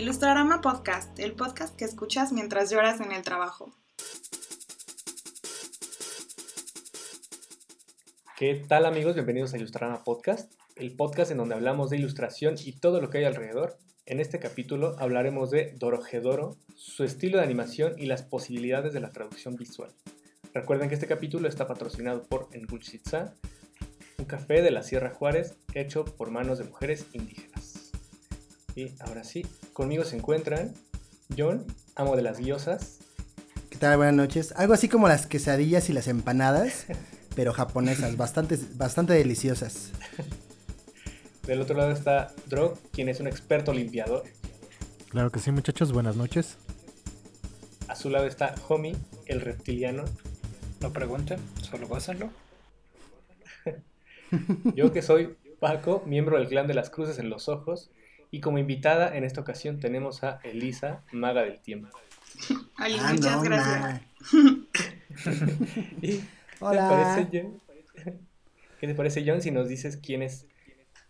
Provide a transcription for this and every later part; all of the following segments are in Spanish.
Ilustrarama Podcast, el podcast que escuchas mientras lloras en el trabajo. ¿Qué tal amigos? Bienvenidos a Ilustrarama Podcast, el podcast en donde hablamos de ilustración y todo lo que hay alrededor. En este capítulo hablaremos de Dorojedoro, su estilo de animación y las posibilidades de la traducción visual. Recuerden que este capítulo está patrocinado por Engulchitza, un café de la Sierra Juárez hecho por manos de mujeres indígenas. Y ahora sí, conmigo se encuentran John, amo de las guiosas. ¿Qué tal? Buenas noches. Algo así como las quesadillas y las empanadas, pero japonesas, bastante, bastante deliciosas. Del otro lado está Drog, quien es un experto limpiador. Claro que sí, muchachos, buenas noches. A su lado está Homie, el reptiliano. No pregunten, solo gócenlo. Yo que soy Paco, miembro del clan de las cruces en los ojos, y como invitada en esta ocasión tenemos a Elisa, maga del tiempo. Ay, Ah, muchas no, gracias. ¿Y Hola. ¿Qué te parece, John? ¿Qué te parece, John, si nos dices quién es,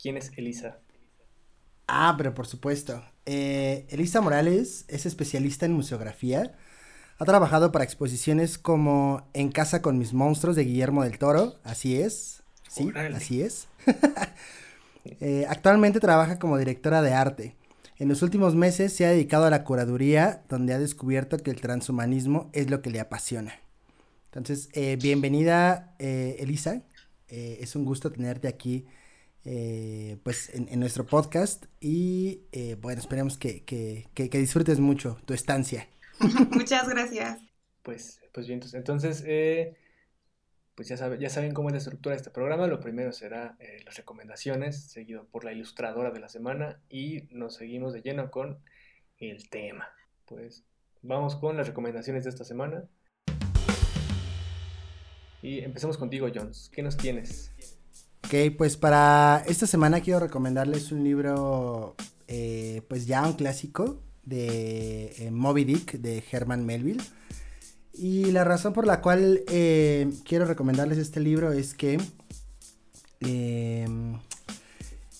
quién es Elisa? Ah, pero por supuesto. Eh, Elisa Morales es especialista en museografía. Ha trabajado para exposiciones como En casa con mis monstruos de Guillermo del Toro. Así es. Sí, así es. Eh, actualmente trabaja como directora de arte. En los últimos meses se ha dedicado a la curaduría, donde ha descubierto que el transhumanismo es lo que le apasiona. Entonces, eh, bienvenida, eh, Elisa. Eh, es un gusto tenerte aquí, eh, pues, en, en nuestro podcast. Y, eh, bueno, esperemos que, que- que- que disfrutes mucho tu estancia. Muchas gracias. Pues, pues bien, entonces, entonces, eh, pues ya, sabe- ya saben cómo es la estructura de este programa. Lo primero será eh, las recomendaciones, seguido por la ilustradora de la semana y nos seguimos de lleno con el tema. Pues vamos con las recomendaciones de esta semana. Y empecemos contigo, Jones. ¿Qué nos tienes? Ok, pues para esta semana quiero recomendarles un libro, eh, pues ya un clásico de eh, Moby Dick de Herman Melville. Y la razón por la cual eh, quiero recomendarles este libro es que, eh,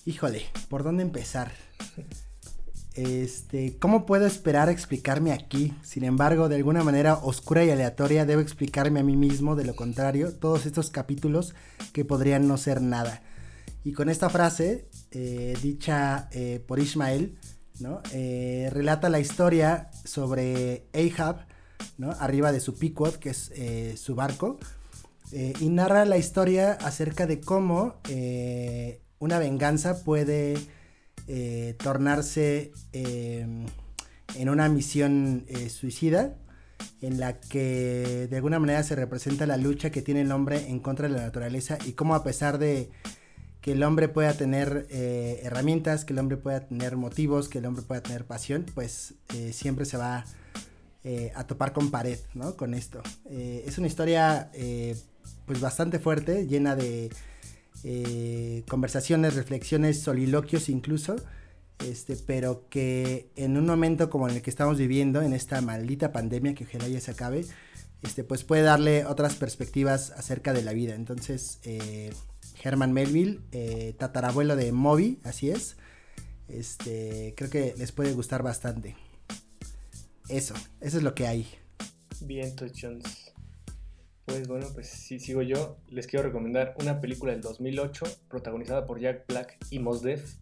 híjole, ¿por dónde empezar? Este, ¿cómo puedo esperar explicarme aquí? Sin embargo, de alguna manera oscura y aleatoria debo explicarme a mí mismo, de lo contrario, todos estos capítulos que podrían no ser nada. Y con esta frase, eh, dicha eh, por Ismael, ¿no? Relata la historia sobre Ahab, Arriba de su Pequod, que es eh, su barco, eh, y narra la historia acerca de cómo eh, una venganza puede tornarse en una misión suicida en la que de alguna manera se representa la lucha que tiene el hombre en contra de la naturaleza y cómo a pesar de que el hombre pueda tener herramientas, que el hombre pueda tener motivos, que el hombre pueda tener pasión, pues siempre se va eh, a topar con pared, ¿no? Con esto. Eh, es una historia eh, pues bastante fuerte, llena de conversaciones, reflexiones, soliloquios incluso, este, pero que en un momento como en el que estamos viviendo, en esta maldita pandemia que ojalá ya se acabe, este, pues puede darle otras perspectivas acerca de la vida. Entonces, Herman Melville, tatarabuelo de Moby, así es. Este, creo que les puede gustar bastante. Eso, eso es lo que hay. Bien, entonces, Jones. Pues bueno, pues si sigo yo, les quiero recomendar una película del 2008 protagonizada por Jack Black y Mos Def.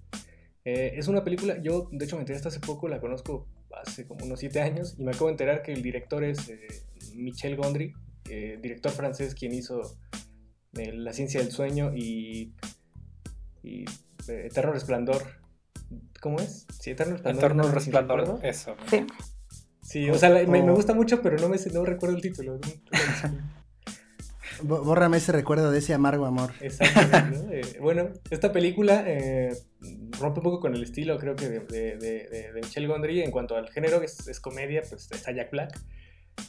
Eh, es una película, yo de hecho me enteré hasta hace poco, la conozco hace como unos 7 años y me acabo de enterar que el director es eh, Michel Gondry, eh, director francés quien hizo eh, La ciencia del sueño y, y, eh, Eterno Resplandor. ¿Cómo es? Sí, Eterno Resplandor. Eterno ¿no? resplandor, eso. Sí. Sí, o sea, la- me, me gusta mucho, pero no, me, no recuerdo el título. Bórrame ese recuerdo de ese amargo amor. Exactamente. ¿no? Eh, bueno, esta película eh, rompe un poco con el estilo, creo que, de, de, de- de- Michel Gondry. En cuanto al género, es, es comedia, pues está Jack Black.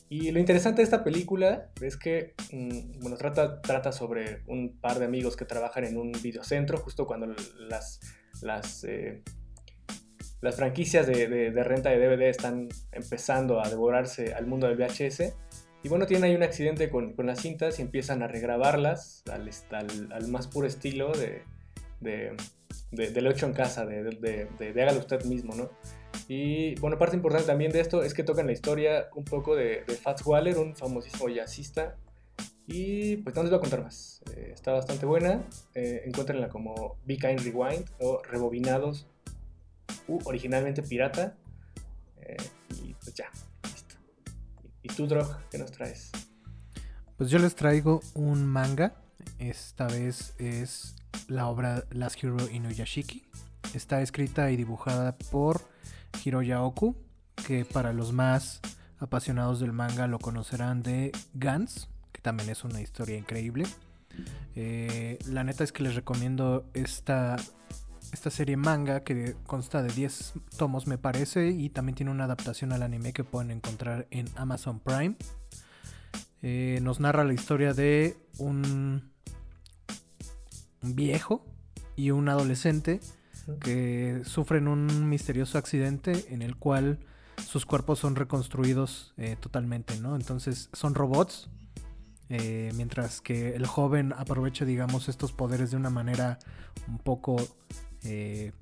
Y lo interesante de esta película es que, mm, bueno, trata, trata sobre un par de amigos que trabajan en un videocentro, justo cuando las, las, eh, las franquicias de, de- de renta de DVD están empezando a devorarse al mundo del VHS. Y bueno, tienen ahí un accidente con, con las cintas y empiezan a regrabarlas al, al, al más puro estilo de, de, de, de lo hecho en casa, de, hágalo usted mismo, ¿no? Y bueno, parte importante también de esto es que tocan la historia un poco de Fats Waller, un famosísimo jazzista. Y pues no les voy a contar más. Eh, está bastante buena. Eh, encuéntrenla como Be Kind Rewind o Rebobinados originalmente Pirata. Eh, y pues ya, listo. ¿Y tú, Drog, qué nos traes? Pues yo les traigo un manga. Esta vez es la obra Last Hero Inuyashiki. Está escrita y dibujada por Hiroya Oku, que para los más apasionados del manga lo conocerán de Gans, que también es una historia increíble. Eh, la neta es que les recomiendo esta, esta serie manga que consta de 10 tomos me parece y también tiene una adaptación al anime que pueden encontrar en Amazon Prime. Eh, nos narra la historia de un, un viejo y un adolescente que sufren un misterioso accidente en el cual sus cuerpos son reconstruidos eh, totalmente, ¿no? Entonces son robots, eh, mientras que el joven aprovecha, digamos, estos poderes de una manera un poco, eh,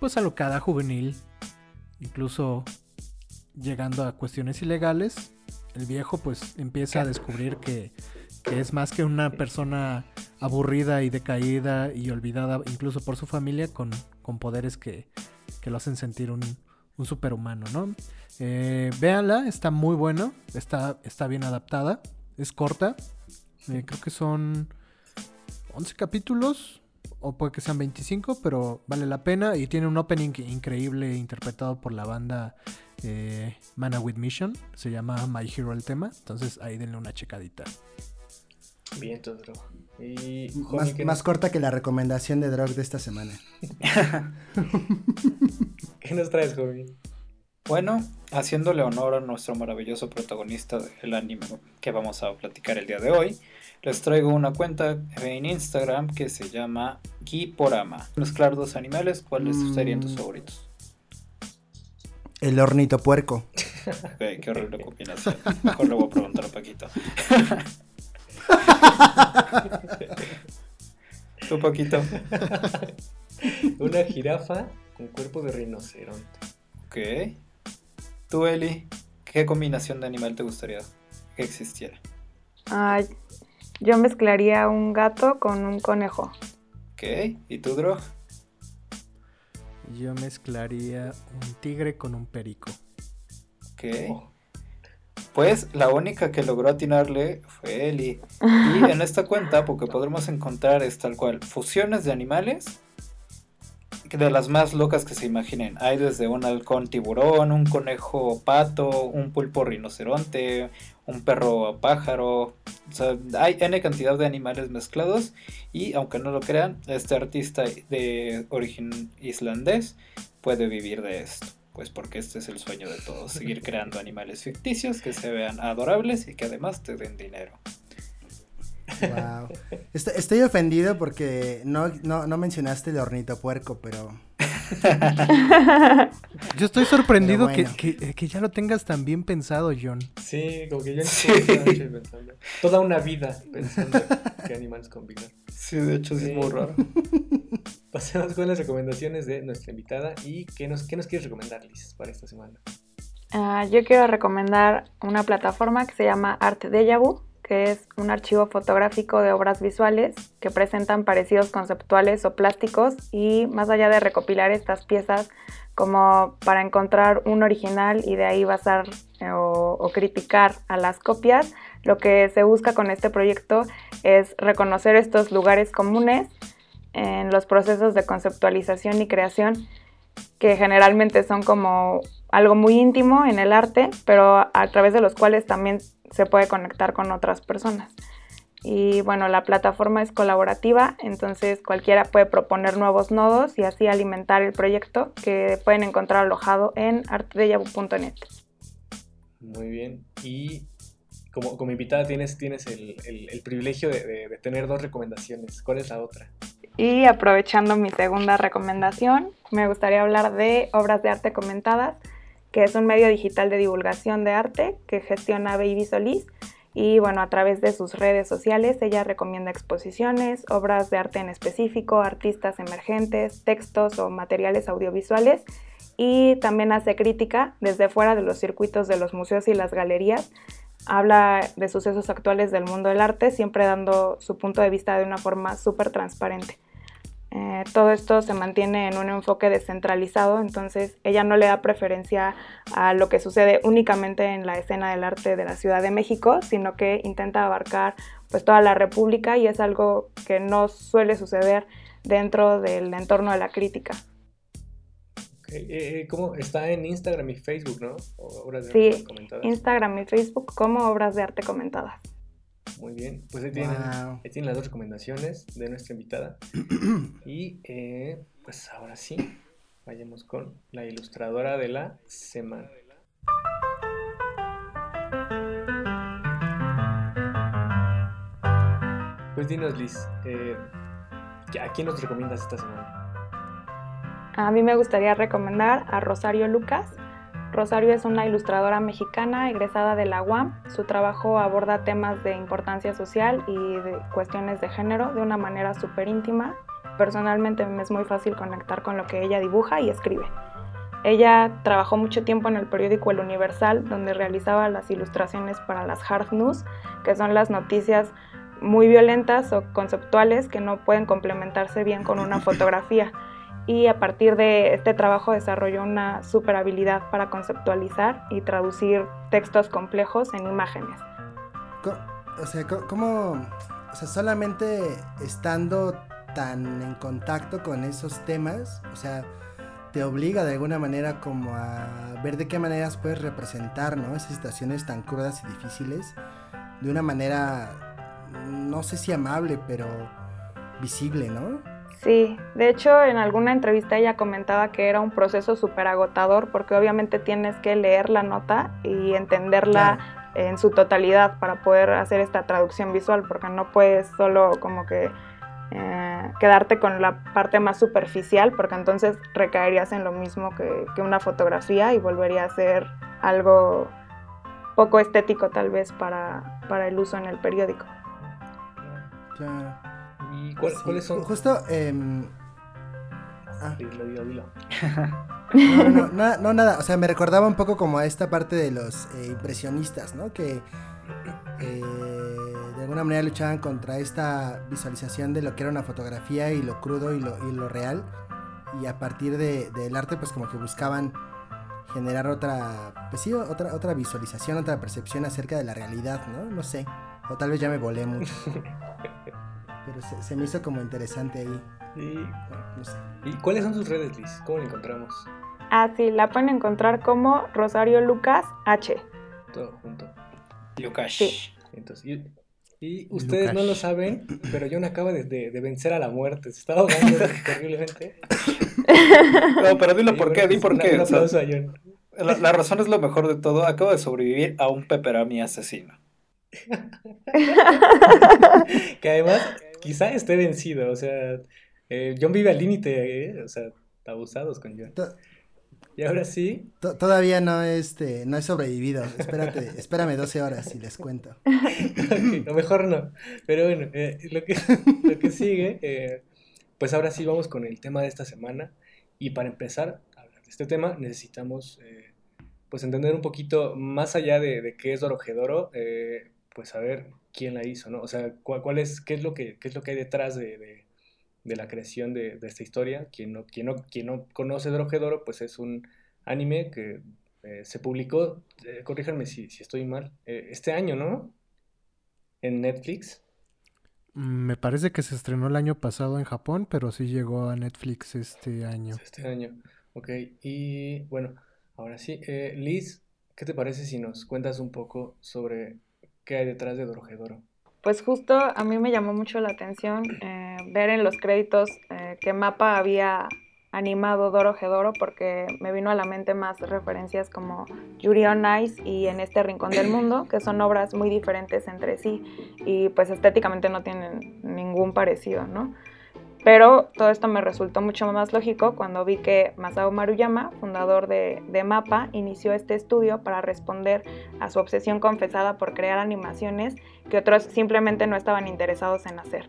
pues alocada, juvenil, incluso llegando a cuestiones ilegales. El viejo pues empieza a descubrir que, que es más que una persona aburrida y decaída y olvidada incluso por su familia con, con poderes que, que, lo hacen sentir un, un superhumano, ¿no? Eh, véanla, está muy bueno, está, está bien adaptada, es corta, eh, creo que son 11 capítulos o puede que sean 25, pero vale la pena y tiene un opening increíble interpretado por la banda eh, Mana with Mission, se llama My Hero el tema, entonces ahí denle una checadita. Bien, todo. Y más, más corta que la recomendación de Drog de esta semana. ¿Qué nos traes, Jomi? Bueno, haciéndole honor a nuestro maravilloso protagonista del anime que vamos a platicar el día de hoy, les traigo una cuenta en Instagram que se llama Giporama. Mezclar dos animales, ¿cuáles mm. serían tus favoritos? El hornito puerco. Okay, qué horrible combinación. Mejor le voy a preguntar a Paquito. Tu Paquito. Una jirafa con cuerpo de rinoceronte. Ok. Tú, Eli, ¿qué combinación de animal te gustaría que existiera? Ay, yo mezclaría un gato con un conejo. Ok. ¿Y tú, Dro? Yo mezclaría un tigre con un perico. Ok. Oh. Pues la única que logró atinarle fue Eli. Y en esta cuenta, porque podremos encontrar es tal cual, fusiones de animales de las más locas que se imaginen. Hay desde un halcón tiburón, un conejo pato, un pulpo rinoceronte, un perro pájaro. O sea, hay N cantidad de animales mezclados. Y aunque no lo crean, este artista de origen islandés puede vivir de esto pues porque este es el sueño de todos, seguir creando animales ficticios que se vean adorables y que además te den dinero. Wow. Estoy, ofendido porque no, no, mencionaste el hornito puerco, pero. Yo estoy sorprendido que, que, ya lo tengas tan bien pensado, John. Sí, como que yo sí. pensando. Toda una vida pensando qué animales combinar. Sí, de hecho es muy raro. Pasemos con las recomendaciones de nuestra invitada y qué nos, qué nos quieres recomendar, Liz, para esta semana. Uh, yo quiero recomendar una plataforma que se llama Art Deja Vu, que es un archivo fotográfico de obras visuales que presentan parecidos conceptuales o plásticos y más allá de recopilar estas piezas como para encontrar un original y de ahí basar eh, o, o criticar a las copias, lo que se busca con este proyecto es reconocer estos lugares comunes en los procesos de conceptualización y creación que generalmente son como algo muy íntimo en el arte, pero a través de los cuales también se puede conectar con otras personas. Y bueno, la plataforma es colaborativa, entonces cualquiera puede proponer nuevos nodos y así alimentar el proyecto que pueden encontrar alojado en artedeyabu.net. Muy bien. Y como, como invitada tienes, tienes el, privilegio de, tener dos recomendaciones. ¿Cuál es la otra? Y aprovechando mi segunda recomendación, me gustaría hablar de Obras de Arte Comentadas, que es un medio digital de divulgación de arte que gestiona Baby Solís. Y bueno, a través de sus redes sociales ella recomienda exposiciones, obras de arte en específico, artistas emergentes, textos o materiales audiovisuales y también hace crítica desde fuera de los circuitos de los museos y las galerías. Habla de sucesos actuales del mundo del arte, siempre dando su punto de vista de una forma súper transparente. Eh, todo esto se mantiene en un enfoque descentralizado, entonces ella no le da preferencia a lo que sucede únicamente en la escena del arte de la Ciudad de México, sino que intenta abarcar pues toda la República y es algo que no suele suceder dentro del entorno de la crítica. Okay. Eh, ¿Cómo está en Instagram y Facebook, no? Obras de sí, arte comentadas. Instagram y Facebook como obras de arte comentadas. Muy bien, pues ahí tienen, las dos recomendaciones de nuestra invitada. y eh, pues ahora sí, vayamos con la ilustradora de la semana. Pues dinos, Liz, eh, ¿a quién nos recomiendas esta semana? A mí me gustaría recomendar a Rosario Lucas. Rosario es una ilustradora mexicana egresada de la UAM. Su trabajo aborda temas de importancia social y de cuestiones de género de una manera súper íntima. Personalmente me es muy fácil conectar con lo que ella dibuja y escribe. Ella trabajó mucho tiempo en el periódico El Universal, donde realizaba las ilustraciones para las hard news, que son las noticias muy violentas o conceptuales que no pueden complementarse bien con una fotografía y a partir de este trabajo desarrolló una super habilidad para conceptualizar y traducir textos complejos en imágenes. O sea, ¿cómo, o sea, solamente estando tan en contacto con esos temas, o sea, te obliga de alguna manera como a ver de qué maneras puedes representar, ¿no? Esas situaciones tan crudas y difíciles de una manera, no sé si amable, pero visible, ¿no? Sí, de hecho en alguna entrevista ella comentaba que era un proceso súper agotador porque obviamente tienes que leer la nota y entenderla en su totalidad para poder hacer esta traducción visual porque no puedes solo como que eh, quedarte con la parte más superficial porque entonces recaerías en lo mismo que, que una fotografía y volvería a ser algo poco estético tal vez para, para el uso en el periódico. Claro. ¿Y cuáles son? Justo. Eh, ah. Dilo, dilo, dilo. No, no, no, no, nada. O sea, me recordaba un poco como a esta parte de los eh, impresionistas, ¿no? Que eh, de alguna manera luchaban contra esta visualización de lo que era una fotografía y lo crudo y lo, y lo real. Y a partir de, del arte, pues como que buscaban generar otra, pues sí, otra, otra visualización, otra percepción acerca de la realidad, ¿no? No sé. O tal vez ya me volé mucho. pero se, me hizo como interesante ahí. ¿Y cuáles son sus redes, Liz? ¿Cómo la encontramos? Ah, sí, la pueden encontrar como Rosario Lucas H. Todo junto. Lucas. Sí. Entonces, y, ustedes no lo saben, pero John acaba de, de, vencer a la muerte. Se está ahogando terriblemente. No, pero dilo por qué, di por qué. La, la, razón es lo mejor de todo. Acabo de sobrevivir a un peperami asesino. que además quizá esté vencido, o sea, eh, John vive al límite, eh, o sea, abusados con John. y ahora sí. todavía no este, no he sobrevivido. Espérate, espérame 12 horas y les cuento. okay, mejor no. Pero bueno, eh, lo, que, lo que sigue, pues ahora sí vamos con el tema de esta semana. Y para empezar a hablar de este tema, necesitamos pues entender un poquito más allá de, de qué es Dorojedoro, pues saber quién la hizo, ¿no? O sea, cuál, es, qué es lo que, qué es lo que hay detrás de, la creación de, esta historia. Quien no, quien no, quien no conoce Drojedoro, pues es un anime que eh, se publicó, eh, corríjanme si, estoy mal, eh, este año, ¿no? En Netflix. Me parece que se estrenó el año pasado en Japón, pero sí llegó a Netflix este año. Este año, ok. Y bueno, ahora sí, Liz, ¿qué te parece si nos cuentas un poco sobre qué hay detrás de Dorojedoro. Pues justo a mí me llamó mucho la atención eh, ver en los créditos eh, que Mapa había animado Dorojedoro porque me vino a la mente más referencias como Yuri on Ice y En este rincón del mundo, que son obras muy diferentes entre sí y pues estéticamente no tienen ningún parecido, ¿no? Pero todo esto me resultó mucho más lógico cuando vi que Masao Maruyama, fundador de, de, MAPA, inició este estudio para responder a su obsesión confesada por crear animaciones que otros simplemente no estaban interesados en hacer.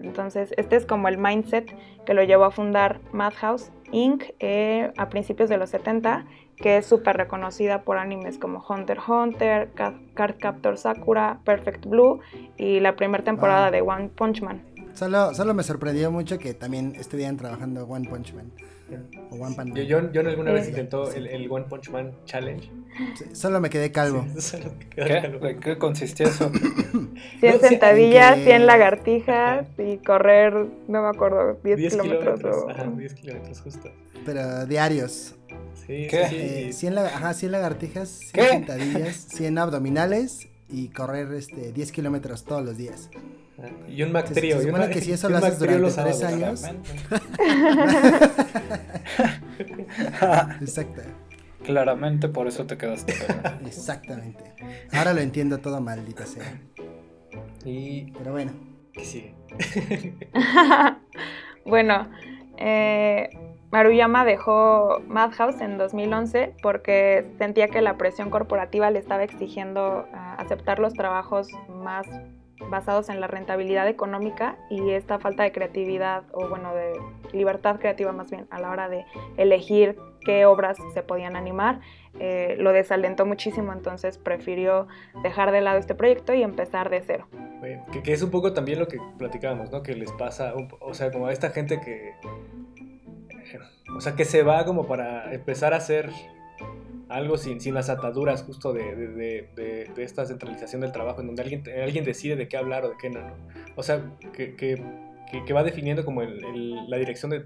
Entonces, este es como el mindset que lo llevó a fundar Madhouse Inc. eh, a principios de los 70, que es súper reconocida por animes como Hunter x Hunter, Ca- Card Captor Sakura, Perfect Blue y la primera temporada Wow. de One Punch Man. Solo, solo me sorprendió mucho que también estuvieran trabajando One Punch Man. O One Punch Yo, Man. John, John alguna vez intentó el, el One Punch Man Challenge. Sí, Solo me quedé calvo. Sí, solo ¿Qué? calvo. ¿De qué consistía eso? 100 No, sentadillas, que- 100 lagartijas y correr, no me acuerdo, 10, 10 kilómetros. kilómetros. o- Ajá, 10 kilómetros justo. Pero diarios. Sí, ¿Qué? sí, sí. Eh, 100, la- ajá, 100 lagartijas, 100 ¿Qué? sentadillas, 100 abdominales y correr este, 10 kilómetros todos los días. Y un Mac Se- se supone una- que si eso lo haces durante los tres años. Exacto, Claramente por eso te quedaste exactamente. Ahora lo entiendo todo maldita sea. Y Pero bueno, ¿qué sigue? bueno, eh, Maruyama dejó Madhouse en 2011 porque sentía que la presión corporativa le estaba exigiendo ah, aceptar los trabajos más basados en la rentabilidad económica y esta falta de creatividad o bueno de libertad creativa más bien a la hora de elegir qué obras se podían animar eh, lo desalentó muchísimo entonces prefirió dejar de lado este proyecto y empezar de cero Que, que es un poco también lo que platicábamos, ¿no? Que les pasa, o sea, como a esta gente que, o sea, que se va como para empezar a hacer algo sin, sin las ataduras justo de, de, de- de- esta centralización del trabajo, en donde alguien, alguien decide de qué hablar o de qué no, ¿no? O sea, que, que, que- va definiendo como el- el- la dirección de,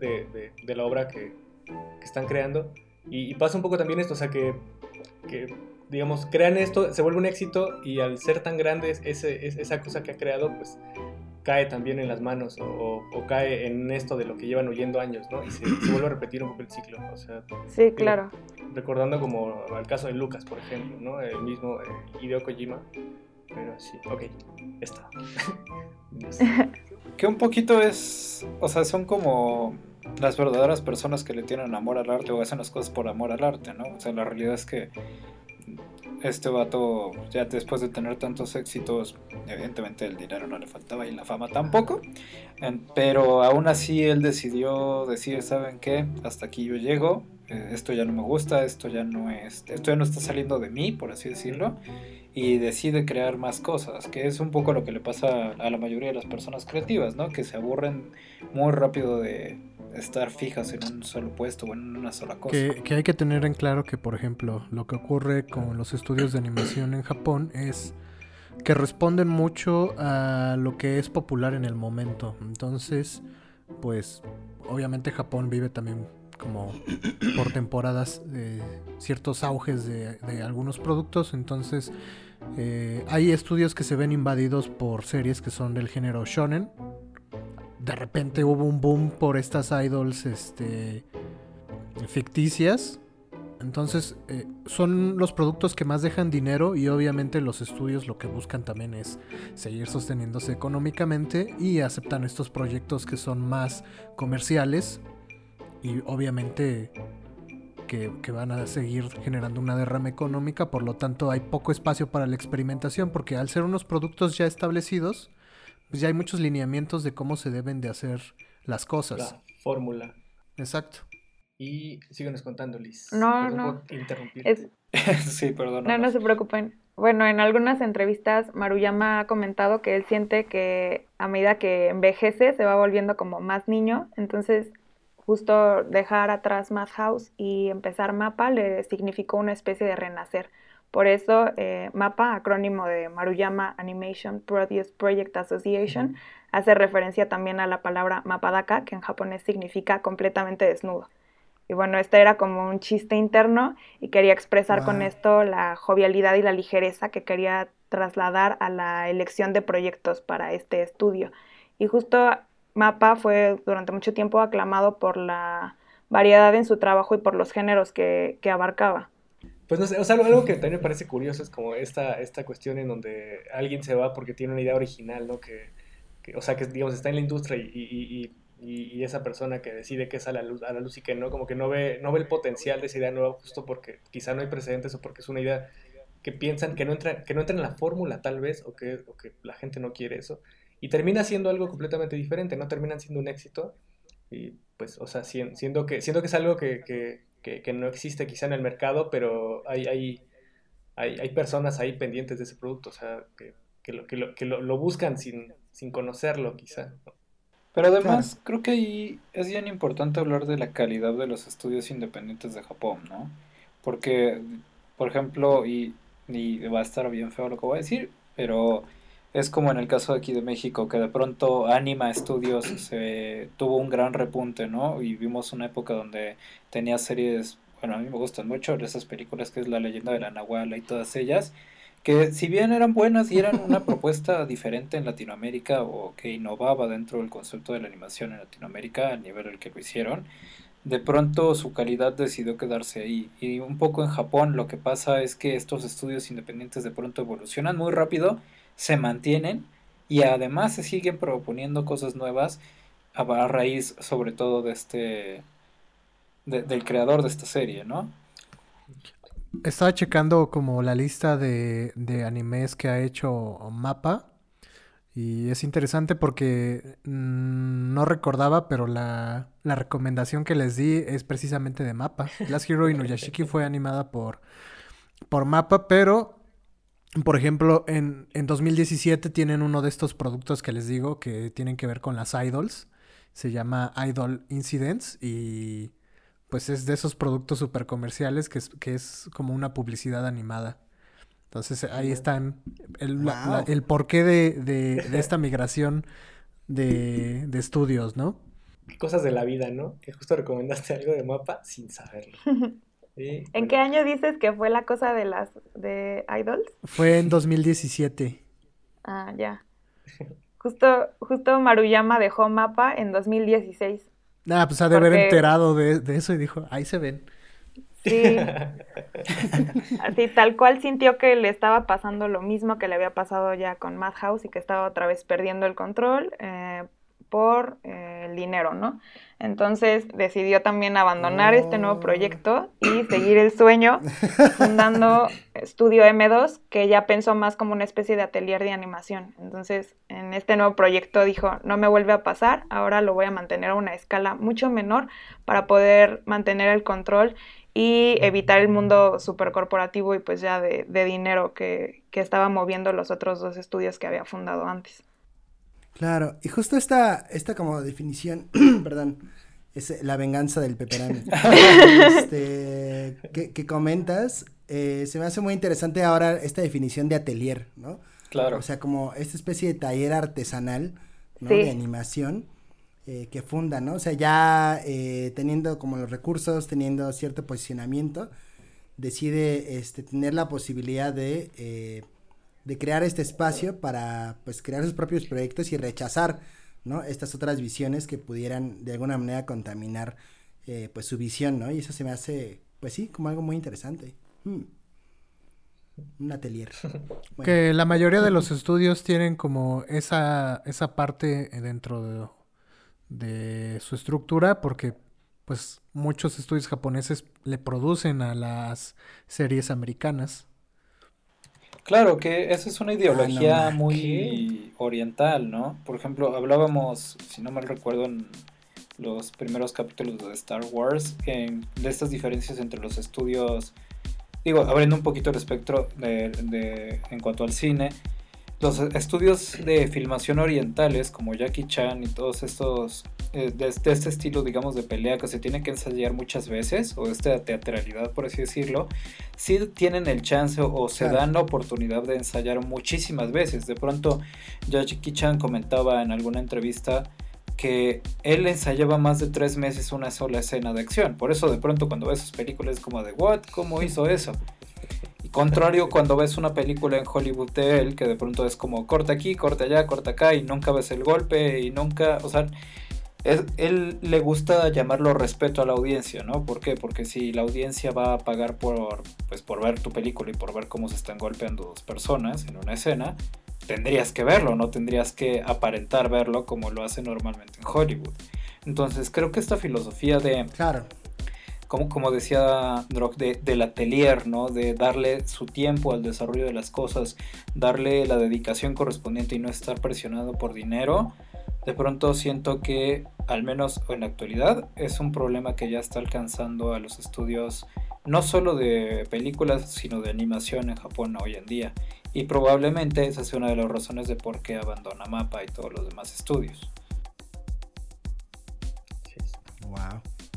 la obra que, que están creando. Y, y pasa un poco también esto, o sea, que, que, digamos, crean esto, se vuelve un éxito y al ser tan grande es- ese, es- esa cosa que ha creado, pues cae también en las manos o, o- o cae en esto de lo que llevan huyendo años, ¿no? Y se, se vuelve a repetir un poco el ciclo, o sea, sí claro recordando como al caso de Lucas, por ejemplo, ¿no? El mismo eh, Hideo Kojima. Pero sí, ok, está. Que un poquito es, o sea, son como las verdaderas personas que le tienen amor al arte o hacen las cosas por amor al arte, ¿no? O sea, la realidad es que este vato, ya después de tener tantos éxitos, evidentemente el dinero no le faltaba y la fama tampoco, pero aún así él decidió decir, ¿saben qué? Hasta aquí yo llego, eh, esto ya no me gusta, esto ya no es, esto ya no está saliendo de mí, por así decirlo, y decide crear más cosas, que es un poco lo que le pasa a la mayoría de las personas creativas, ¿no? Que se aburren muy rápido de estar fijas en un solo puesto o en una sola cosa. Que, que hay que tener en claro que, por ejemplo, lo que ocurre con los estudios de animación en Japón es que responden mucho a lo que es popular en el momento. Entonces, pues, obviamente Japón vive también como por temporadas de ciertos auges de, de algunos productos. Entonces, eh, hay estudios que se ven invadidos por series que son del género shonen. De repente hubo un boom por estas idols, este ficticias. Entonces, eh, son los productos que más dejan dinero y obviamente los estudios lo que buscan también es seguir sosteniéndose económicamente y aceptan estos proyectos que son más comerciales y obviamente que, que van a seguir generando una derrama económica, por lo tanto hay poco espacio para la experimentación porque al ser unos productos ya establecidos, pues ya hay muchos lineamientos de cómo se deben de hacer las cosas. La fórmula. Exacto. Y síguenos contando, Liz. No, Perdón no. por interrumpir. Es, sí, perdón. No, no se preocupen. Bueno, en algunas entrevistas Maruyama ha comentado que él siente que a medida que envejece se va volviendo como más niño, entonces justo dejar atrás Madhouse y empezar Mapa le significó una especie de renacer. Por eso eh, Mapa, acrónimo de Maruyama Animation Produce Project Association, hace referencia también a la palabra Mapadaka, que en japonés significa completamente desnudo. Y bueno, este era como un chiste interno y quería expresar con esto la jovialidad y la ligereza que quería trasladar a la elección de proyectos para este estudio. Y justo Mapa fue durante mucho tiempo aclamado por la variedad en su trabajo y por los géneros que, que abarcaba. Pues no sé, o sea, algo que también me parece curioso es como esta, esta cuestión en donde alguien se va porque tiene una idea original, ¿no? Que, que, o sea, que digamos está en la industria y, y- y- y- esa persona que decide qué sale a la, luz, a la luz y que no, como que no ve, no ve el potencial de esa idea nueva justo porque quizá no hay precedentes o porque es una idea que piensan que no entra, que no entra en la fórmula tal vez o que, o que la gente no quiere eso. y termina siendo algo completamente diferente, no terminan siendo un éxito. Y pues, o sea, siendo que, siendo que es algo que, que, que no existe quizá en el mercado, pero hay, hay, hay, hay, personas ahí pendientes de ese producto, o sea, que, que, lo, que, lo, que lo, buscan sin, sin conocerlo quizá. Pero además creo que ahí es bien importante hablar de la calidad de los estudios independientes de Japón, ¿no? Porque, por ejemplo, y, y va a estar bien feo lo que voy a decir, pero es como en el caso de aquí de México, que de pronto Anima Studios se tuvo un gran repunte, ¿no? Y vimos una época donde tenía series, bueno, a mí me gustan mucho esas películas que es La leyenda de la Nahuala y todas ellas, que si bien eran buenas y eran una propuesta diferente en Latinoamérica o que innovaba dentro del concepto de la animación en Latinoamérica al nivel al que lo hicieron, de pronto su calidad decidió quedarse ahí. Y un poco en Japón lo que pasa es que estos estudios independientes de pronto evolucionan muy rápido, se mantienen y además se siguen proponiendo cosas nuevas a, raíz sobre todo de este del creador de esta serie, ¿no? Estaba checando como la lista de, animes que ha hecho Mapa. Y es interesante porque mm, no recordaba, pero la, recomendación que les di es precisamente de Mapa. Last Hero Inuyashiki fue animada por, por Mapa, pero, por ejemplo, en, en 2017 tienen uno de estos productos que les digo que tienen que ver con las idols. Se llama Idol Incidents y pues es de esos productos super comerciales que es, que es como una publicidad animada. Entonces ahí están el, el porqué de, de, esta migración de, de, estudios, ¿no? Cosas de la vida, ¿no? Que justo recomendaste algo de mapa sin saberlo. ¿En qué año dices que fue la cosa de las de Idols? Fue en 2017. Ah, ya. Justo, justo Maruyama dejó mapa en 2016. Nada, pues ha de haber enterado de, eso y dijo, ahí se ven. Sí. Así, tal cual sintió que le estaba pasando lo mismo que le había pasado ya con Madhouse y que estaba otra vez perdiendo el control. Eh, por eh, el dinero, ¿no? Entonces decidió también abandonar este nuevo proyecto y seguir el sueño fundando Estudio M2, que ya pensó más como una especie de atelier de animación. Entonces, en este nuevo proyecto dijo, no me vuelve a pasar, ahora lo voy a mantener a una escala mucho menor para poder mantener el control y evitar el mundo supercorporativo y pues ya de, dinero que, que estaba moviendo los otros dos estudios que había fundado antes. Claro, y justo esta, esta como definición, perdón, es la venganza del peperami, este, que, comentas, eh, se me hace muy interesante ahora esta definición de atelier, ¿no? Claro. O sea, como esta especie de taller artesanal, ¿no? De animación eh, que funda, ¿no? O sea, ya eh, teniendo como los recursos, teniendo cierto posicionamiento, decide este, tener la posibilidad de de crear este espacio para pues crear sus propios proyectos y rechazar ¿no? estas otras visiones que pudieran de alguna manera contaminar eh, pues su visión, ¿no? Y eso se me hace, pues sí, como algo muy interesante. Hmm. Un atelier. Que la mayoría de los estudios tienen como esa, esa parte dentro de, de su estructura porque pues muchos estudios japoneses le producen a las series americanas. Claro, que esa es una ideología muy oriental, ¿no? Por ejemplo, hablábamos, si no mal recuerdo, en los primeros capítulos de Star Wars, de estas diferencias entre los estudios, digo, abriendo un poquito el espectro de, en cuanto al cine, los estudios de filmación orientales como Jackie Chan y todos estos eh, de, este estilo digamos de pelea que se tiene que ensayar muchas veces o esta teatralidad por así decirlo sí tienen el chance o, se dan la oportunidad de ensayar muchísimas veces. De pronto Jackie Chan comentaba en alguna entrevista que él ensayaba más de tres meses una sola escena de acción. Por eso de pronto cuando ves sus películas es como de what cómo hizo eso Contrario cuando ves una película en Hollywood de él, que de pronto es como corta aquí, corta allá, corta acá y nunca ves el golpe y nunca, o sea, él le gusta llamarlo respeto a la audiencia, ¿no? ¿Por qué? Porque si la audiencia va a pagar por, pues, por ver tu película y por ver cómo se están golpeando dos personas en una escena, tendrías que verlo, no tendrías que aparentar verlo como lo hace normalmente en Hollywood. Entonces creo que esta filosofía de... Claro como, como decía Drog, de, del atelier, ¿no? De darle su tiempo al desarrollo de las cosas, darle la dedicación correspondiente y no estar presionado por dinero, de pronto siento que, al menos en la actualidad, es un problema que ya está alcanzando a los estudios no solo de películas, sino de animación en Japón hoy en día. Y probablemente esa sea una de las razones de por qué abandona Mapa y todos los demás estudios. Wow.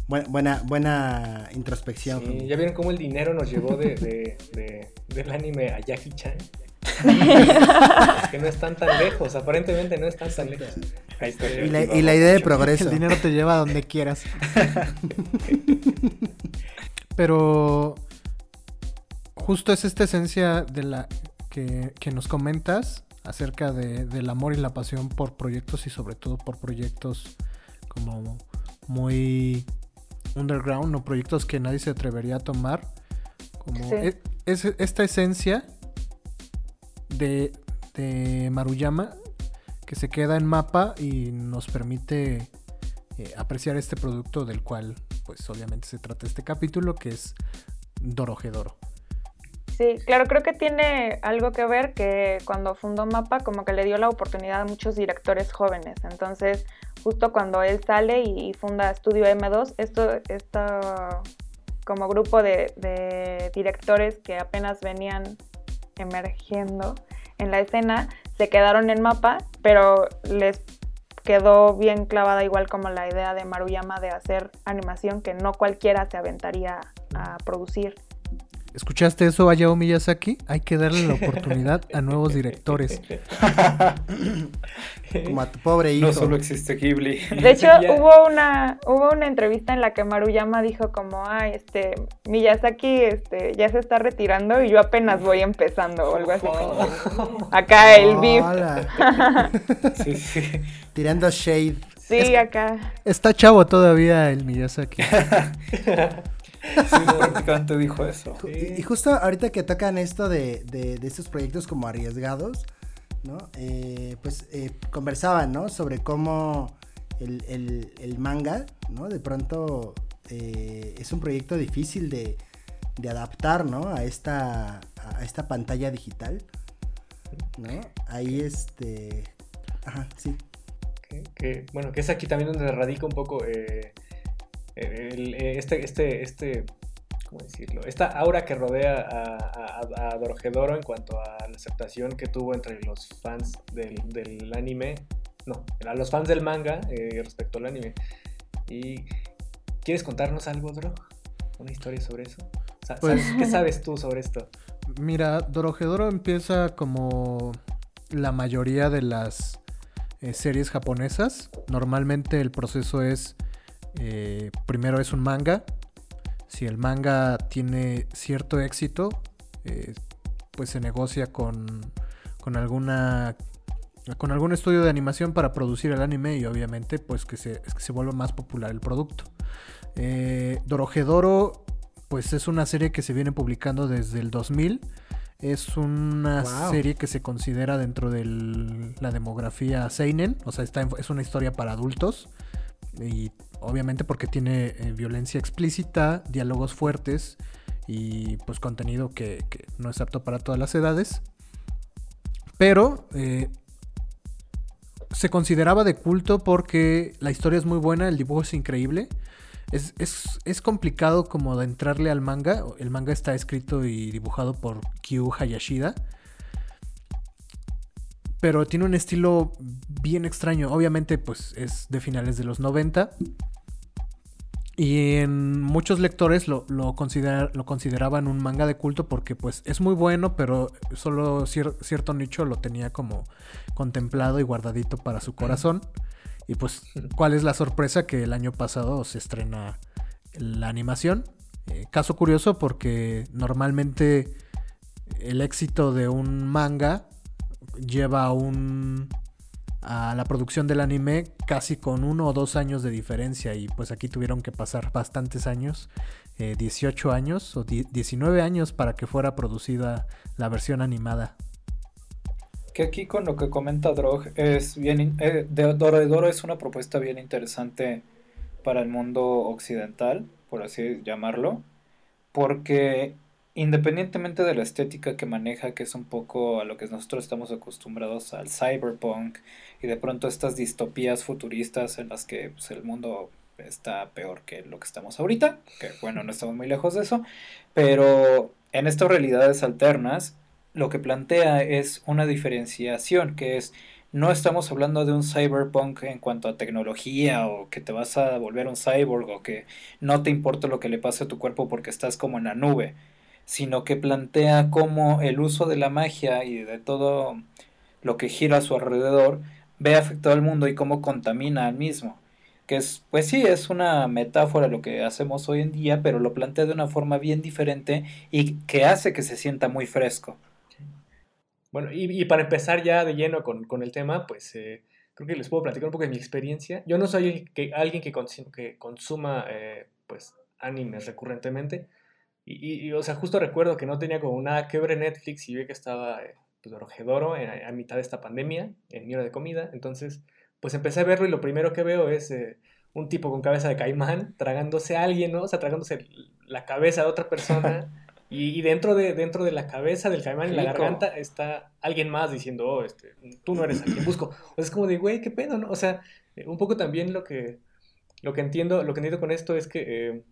Buena, buena, buena introspección. Sí, ¿Ya vieron cómo el dinero nos llevó de, de- de- del anime a Jackie Chan? Que no están tan lejos, aparentemente no están tan lejos. Ahí está. Y la, y la idea de progreso. El dinero te lleva a donde quieras. Pero justo es esta esencia de la que, que nos comentas acerca de- del amor y la pasión por proyectos y sobre todo por proyectos como muy underground o proyectos que nadie se atrevería a tomar. Como Sí. e- es, esta esencia de, Maruyama que se queda en mapa y nos permite eh, apreciar este producto del cual pues obviamente se trata este capítulo que es Dorojedoro. Sí, claro, creo que tiene algo que ver que cuando fundó Mapa como que le dio la oportunidad a muchos directores jóvenes. Entonces, justo cuando él sale y, funda Estudio M2, esto, esto como grupo de directores que apenas venían emergiendo en la escena, se quedaron en Mapa, pero les quedó bien clavada igual como la idea de Maruyama de hacer animación que no cualquiera se aventaría a producir. ¿Escuchaste eso, Hayao Miyazaki? Hay que darle la oportunidad a nuevos directores. Como a tu pobre hijo. No solo existe Ghibli. De hecho, hubo una, hubo una entrevista en la que Maruyama dijo como, ay, este, Miyazaki este, ya se está retirando y yo apenas voy empezando o algo así. Acá el beef. Hola. Sí, sí. Tirando shade. Sí, acá. Está chavo todavía el Miyazaki. Sí, prácticamente dijo eso. Y, y justo ahorita que tocan esto de, de- de estos proyectos como arriesgados, ¿no? Eh, pues eh, conversaban, ¿no? Sobre cómo el, el- el manga, ¿no? De pronto eh, es un proyecto difícil de, de adaptar, ¿no? A esta, a esta pantalla digital, ¿no? Ahí este... Ajá, sí. que, que, bueno, que es aquí también donde radica un poco eh, el- eh, este, este, este, ¿cómo decirlo? Esta aura que rodea a, a, a Dorohedoro en cuanto a la aceptación que tuvo entre los fans del, del anime, no, a los fans del manga eh, respecto al anime. ¿Y quieres contarnos algo, Dro? ¿Una historia sobre eso? Pues- ¿sabes- ¿Qué sabes tú sobre esto? Mira, Dorojedoro empieza como la mayoría de las eh, series japonesas. Normalmente el proceso es, eh, primero es un manga. Si el manga tiene cierto éxito, eh, pues se negocia con, con alguna con algún estudio de animación para producir el anime y obviamente pues que se, que se vuelva más popular el producto. Eh, Dorojedoro pues es una serie que se viene publicando desde el 2000. Es una Wow. serie que se considera dentro de la demografía Seinen, o sea, está en- es una historia para adultos y obviamente porque tiene eh, violencia explícita, diálogos fuertes y pues contenido que, que no es apto para todas las edades. Pero eh, se consideraba de culto porque la historia es muy buena, el dibujo es increíble. Es, es- es complicado como de entrarle al manga. El manga está escrito y dibujado por Kyu Hayashida. Pero tiene un estilo bien extraño. Obviamente, pues es de finales de los 90. Y en muchos lectores lo, considera- lo consideraban un manga de culto porque pues es muy bueno, pero solo cier- cierto nicho lo tenía como contemplado y guardadito para su corazón. Y pues, ¿cuál es la sorpresa? Que el año pasado se estrena la animación. Eh, caso curioso porque normalmente el éxito de un manga lleva a un a la producción del anime casi con uno o dos años de diferencia y pues aquí tuvieron que pasar bastantes años, eh, 18 años o die- 19 años para que fuera producida la versión animada. Que aquí con lo que comenta Drog es bien. eh, de Doro de Doro es una propuesta bien interesante para el mundo occidental. por así llamarlo, porque independientemente de la estética que maneja, que es un poco a lo que nosotros estamos acostumbrados al cyberpunk y de pronto estas distopías futuristas en las que pues, el mundo está peor que lo que estamos ahorita, que bueno, no estamos muy lejos de eso, pero en estas realidades alternas lo que plantea es una diferenciación que es no estamos hablando de un cyberpunk en cuanto a tecnología o que te vas a volver un cyborg o que no te importa lo que le pase a tu cuerpo porque estás como en la nube, sino que plantea cómo el uso de la magia y de todo lo que gira a su alrededor ve afectado al mundo y cómo contamina al mismo. Que es, pues sí, es una metáfora lo que hacemos hoy en día, pero lo plantea de una forma bien diferente y que hace que se sienta muy fresco. Bueno, y, para empezar ya de lleno con, el tema, pues eh, creo que les puedo platicar un poco de mi experiencia. Yo no soy que, alguien que, que consuma eh, pues animes recurrentemente. Y, o sea, justo recuerdo que no tenía como nada que ver en Netflix y vi que estaba eh, pues, a, mitad de esta pandemia, en mi hora de comida. Entonces, pues empecé a verlo y lo primero que veo es un tipo con cabeza de caimán tragándose a alguien, ¿no? O sea, tragándose la cabeza de otra persona. Y, dentro, de, dentro de la cabeza del caimán, en la garganta, está alguien más diciendo, oh, este, tú no eres a quien busco. O sea, es como de, güey, qué pedo, ¿no? O sea, eh, un poco también lo que, lo que entiendo, lo que entiendo con esto es que eh,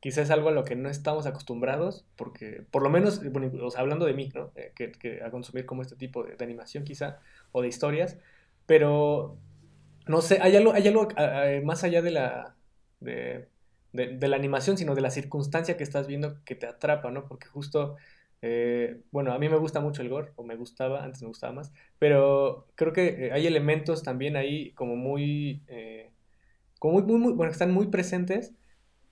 quizás es algo a lo que no estamos acostumbrados, porque por lo menos, bueno, o hablando de mí, ¿no? Eh, que, a consumir como este tipo de, animación quizá, o de historias, pero no sé, hay algo, hay algo más allá de la... De, de, la animación, sino de la circunstancia que estás viendo que te atrapa, ¿no? Porque justo, eh, bueno, a mí me gusta mucho el gore, o me gustaba, antes me gustaba más, pero creo que eh, hay elementos también ahí como muy, como muy, muy, bueno, están muy presentes,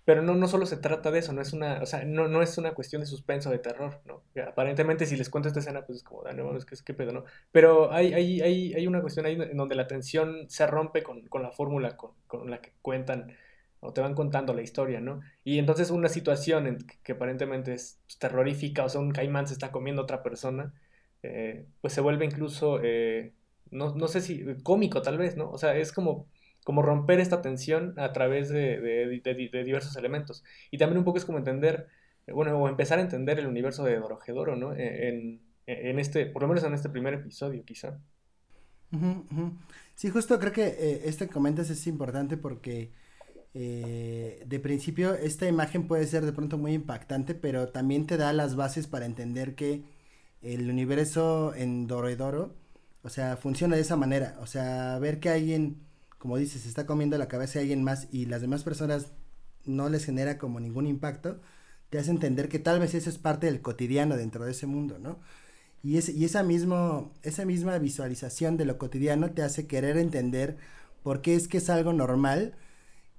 pero no, no solo se trata de eso, no es una, o sea, no, no es una cuestión de suspenso, de terror, ¿no? Aparentemente si les cuento esta escena, pues es como, ah, no, es que es que pedo, ¿no? Pero hay, hay, hay, hay una cuestión ahí en donde la tensión se rompe con, con la fórmula con, con la que cuentan o te van contando la historia, ¿no? Y entonces una situación en que, aparentemente es pues, terrorífica, o sea, un caimán se está comiendo a otra persona, eh, pues se vuelve incluso, eh, no, no, sé si, cómico tal vez, ¿no? O sea, es como, como romper esta tensión a través de, diversos elementos. Y también un poco es como entender, eh, bueno, o empezar a entender el universo de Dorojedoro, ¿no? En, en este, por lo menos en este primer episodio, quizá. Sí, justo creo que este que comentas es importante porque eh, de principio esta imagen puede ser de pronto muy impactante, pero también te da las bases para entender que el universo en Dorodoro, o sea, funciona de esa manera. O sea, ver que alguien, como dices, está comiendo la cabeza de alguien más y las demás personas no les genera como ningún impacto, te hace entender que tal vez eso es parte del cotidiano dentro de ese mundo, ¿no? Y, y esa, mismo, esa misma visualización de lo cotidiano te hace querer entender por qué es que es algo normal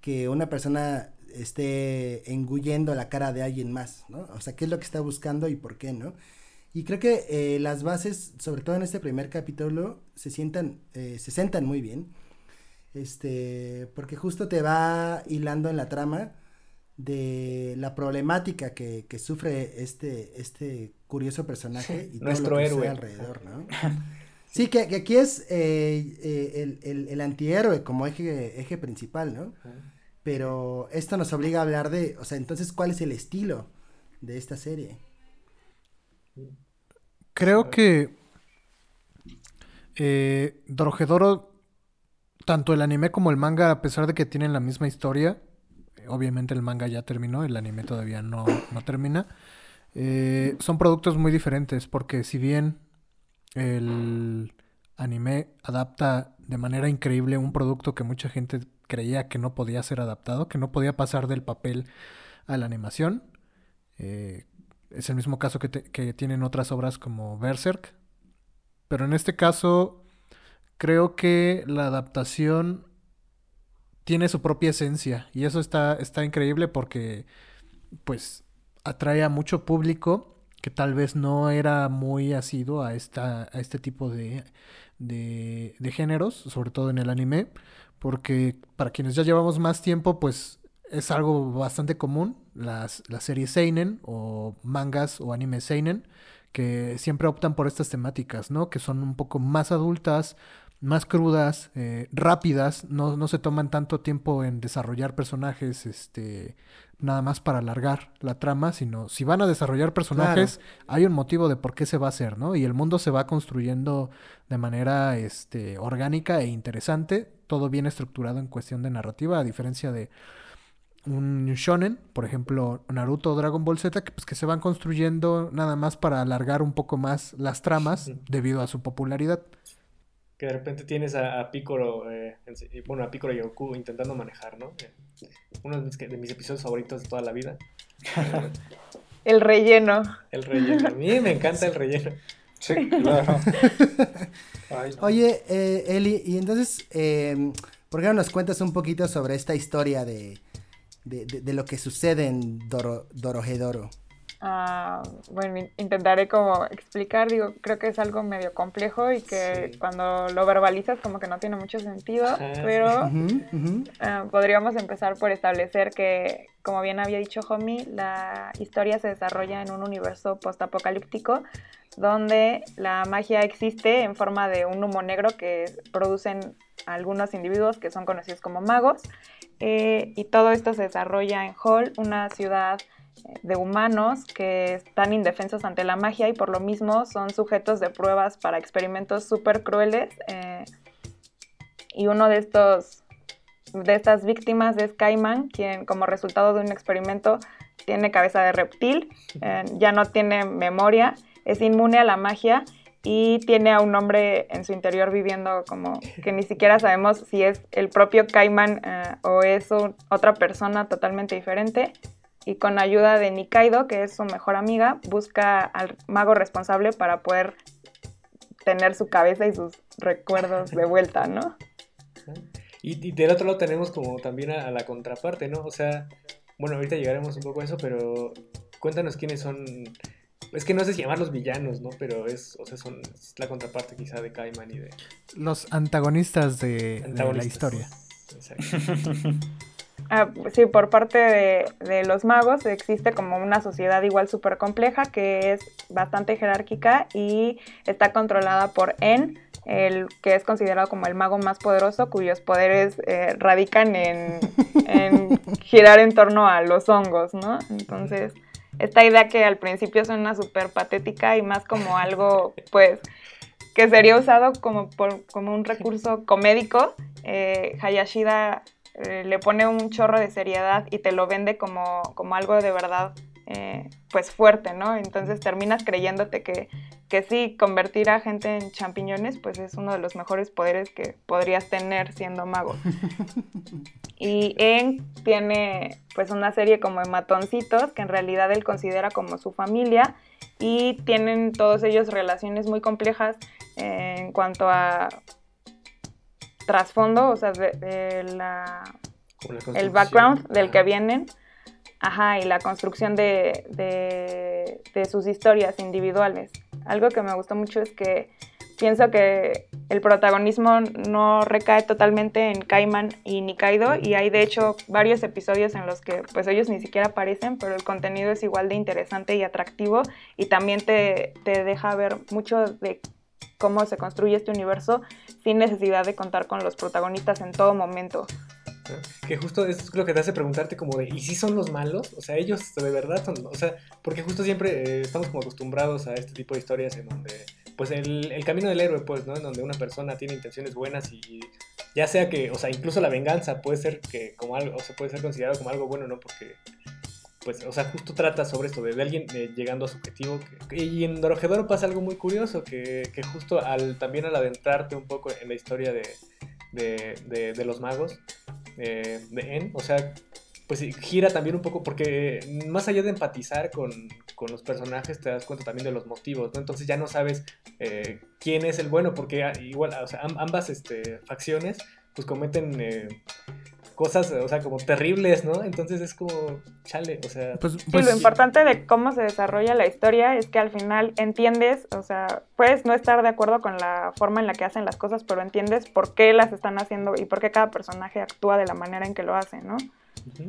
que una persona esté engullendo la cara de alguien más, ¿no? O sea, qué es lo que está buscando y por qué, ¿no? Y creo que eh, las bases, sobre todo en este primer capítulo, se sientan, eh, se sentan muy bien. Este, porque justo te va hilando en la trama de la problemática que, que sufre este, este curioso personaje y Nuestro todo lo que héroe. alrededor, ¿no? Sí, que, aquí es eh, eh, el, el, antihéroe como eje, eje principal, ¿no? Pero esto nos obliga a hablar de, o sea, entonces, ¿cuál es el estilo de esta serie? Creo que eh, Dorojedoro, tanto el anime como el manga, a pesar de que tienen la misma historia, obviamente el manga ya terminó, el anime todavía no, no termina, son productos muy diferentes, porque si bien el anime adapta de manera increíble un producto que mucha gente creía que no podía ser adaptado, que no podía pasar del papel a la animación. Eh, es el mismo caso que, que, tienen otras obras como Berserk. Pero en este caso, creo que la adaptación tiene su propia esencia. Y eso está, está increíble porque, pues, atrae a mucho público que tal vez no era muy asido a, esta, a este tipo de, de, géneros, sobre todo en el anime, porque para quienes ya llevamos más tiempo, pues es algo bastante común, las, las series Seinen o mangas o anime Seinen, que siempre optan por estas temáticas, ¿no? Que son un poco más adultas, más crudas, eh, rápidas, no, no, se toman tanto tiempo en desarrollar personajes, este, nada más para alargar la trama, sino si van a desarrollar personajes, hay un motivo de por qué se va a hacer, ¿no? Y el mundo se va construyendo de manera, este, orgánica e interesante, todo bien estructurado en cuestión de narrativa, a diferencia de un shonen, por ejemplo, Naruto o Dragon Ball Z, que, pues, que se van construyendo nada más para alargar un poco más las tramas debido a su popularidad que de repente tienes a, a Piccolo, eh, bueno, a Piccolo y Goku intentando manejar, ¿no? Eh, uno de mis, episodios favoritos de toda la vida. el relleno. El relleno. A mí me encanta el relleno. Sí, claro. Oye, eh, Eli, y entonces, eh, ¿por qué no nos cuentas un poquito sobre esta historia de, de, de, lo que sucede en Doro, Dorohedoro? Ah, bueno, intentaré como explicar, digo, creo que es algo medio complejo y que cuando lo verbalizas como que no tiene mucho sentido, pero ah, podríamos empezar por establecer que, como bien había dicho Homie, la historia se desarrolla en un universo postapocalíptico donde la magia existe en forma de un humo negro que producen algunos individuos que son conocidos como magos eh, y todo esto se desarrolla en Hall, una ciudad de humanos que están indefensos ante la magia y por lo mismo son sujetos de pruebas para experimentos súper crueles. Eh, y uno de estos de estas víctimas es Cayman, quien como resultado de un experimento tiene cabeza de reptil, eh, ya no tiene memoria, es inmune a la magia y tiene a un hombre en su interior viviendo como que ni siquiera sabemos si es el propio Cayman eh, o es otra persona totalmente diferente y con ayuda de Nikaido, que es su mejor amiga, busca al mago responsable para poder tener su cabeza y sus recuerdos de vuelta, ¿no? Y, del otro lado tenemos como también a, la contraparte, ¿no? O sea, bueno, ahorita llegaremos un poco a eso, pero cuéntanos quiénes son... Es que no sé si llamarlos villanos, ¿no? Pero es, o sea, son la contraparte quizá de Kaiman y de... Los antagonistas de, de la historia. Exacto. Ah, sí, por parte de, los magos existe como una sociedad igual súper compleja que es bastante jerárquica y está controlada por En, el que es considerado como el mago más poderoso, cuyos poderes eh, radican en, girar en torno a los hongos, ¿no? Entonces, esta idea que al principio suena súper patética y más como algo, pues, que sería usado como, como un recurso comédico, eh, Hayashida eh, le pone un chorro de seriedad y te lo vende como, como algo de verdad eh, pues fuerte, ¿no? Entonces terminas creyéndote que, que sí, convertir a gente en champiñones pues es uno de los mejores poderes que podrías tener siendo mago. Y En tiene pues una serie como de matoncitos que en realidad él considera como su familia y tienen todos ellos relaciones muy complejas en cuanto a trasfondo, o sea, de, la, el background del que vienen, ajá, y la construcción de, de, sus historias individuales. Algo que me gustó mucho es que pienso que el protagonismo no recae totalmente en Kaiman y Nikaido y hay de hecho varios episodios en los que pues ellos ni siquiera aparecen, pero el contenido es igual de interesante y atractivo y también te, te deja ver mucho de cómo se construye este universo sin necesidad de contar con los protagonistas en todo momento. Que justo es lo que te hace preguntarte como de, ¿y si son los malos? O sea, ellos de verdad son, o sea, porque justo siempre eh, estamos como acostumbrados a este tipo de historias en donde, pues el, el, camino del héroe, pues, ¿no? En donde una persona tiene intenciones buenas y ya sea que, o sea, incluso la venganza puede ser que como algo, o sea, puede ser considerado como algo bueno, ¿no? Porque pues, o sea, justo trata sobre esto, de, alguien eh, llegando a su objetivo. y en Dorojedoro pasa algo muy curioso, que, que, justo al también al adentrarte un poco en la historia de, de, de, los magos, eh, de En, o sea, pues gira también un poco, porque más allá de empatizar con, con, los personajes, te das cuenta también de los motivos, ¿no? Entonces ya no sabes eh, quién es el bueno, porque ah, igual, o sea, ambas este, facciones pues cometen cosas, o sea, como terribles, ¿no? Entonces es como, chale, o sea... Pues, sí, pues lo importante de cómo se desarrolla la historia es que al final entiendes, o sea, puedes no estar de acuerdo con la forma en la que hacen las cosas, pero entiendes por qué las están haciendo y por qué cada personaje actúa de la manera en que lo hace, ¿no?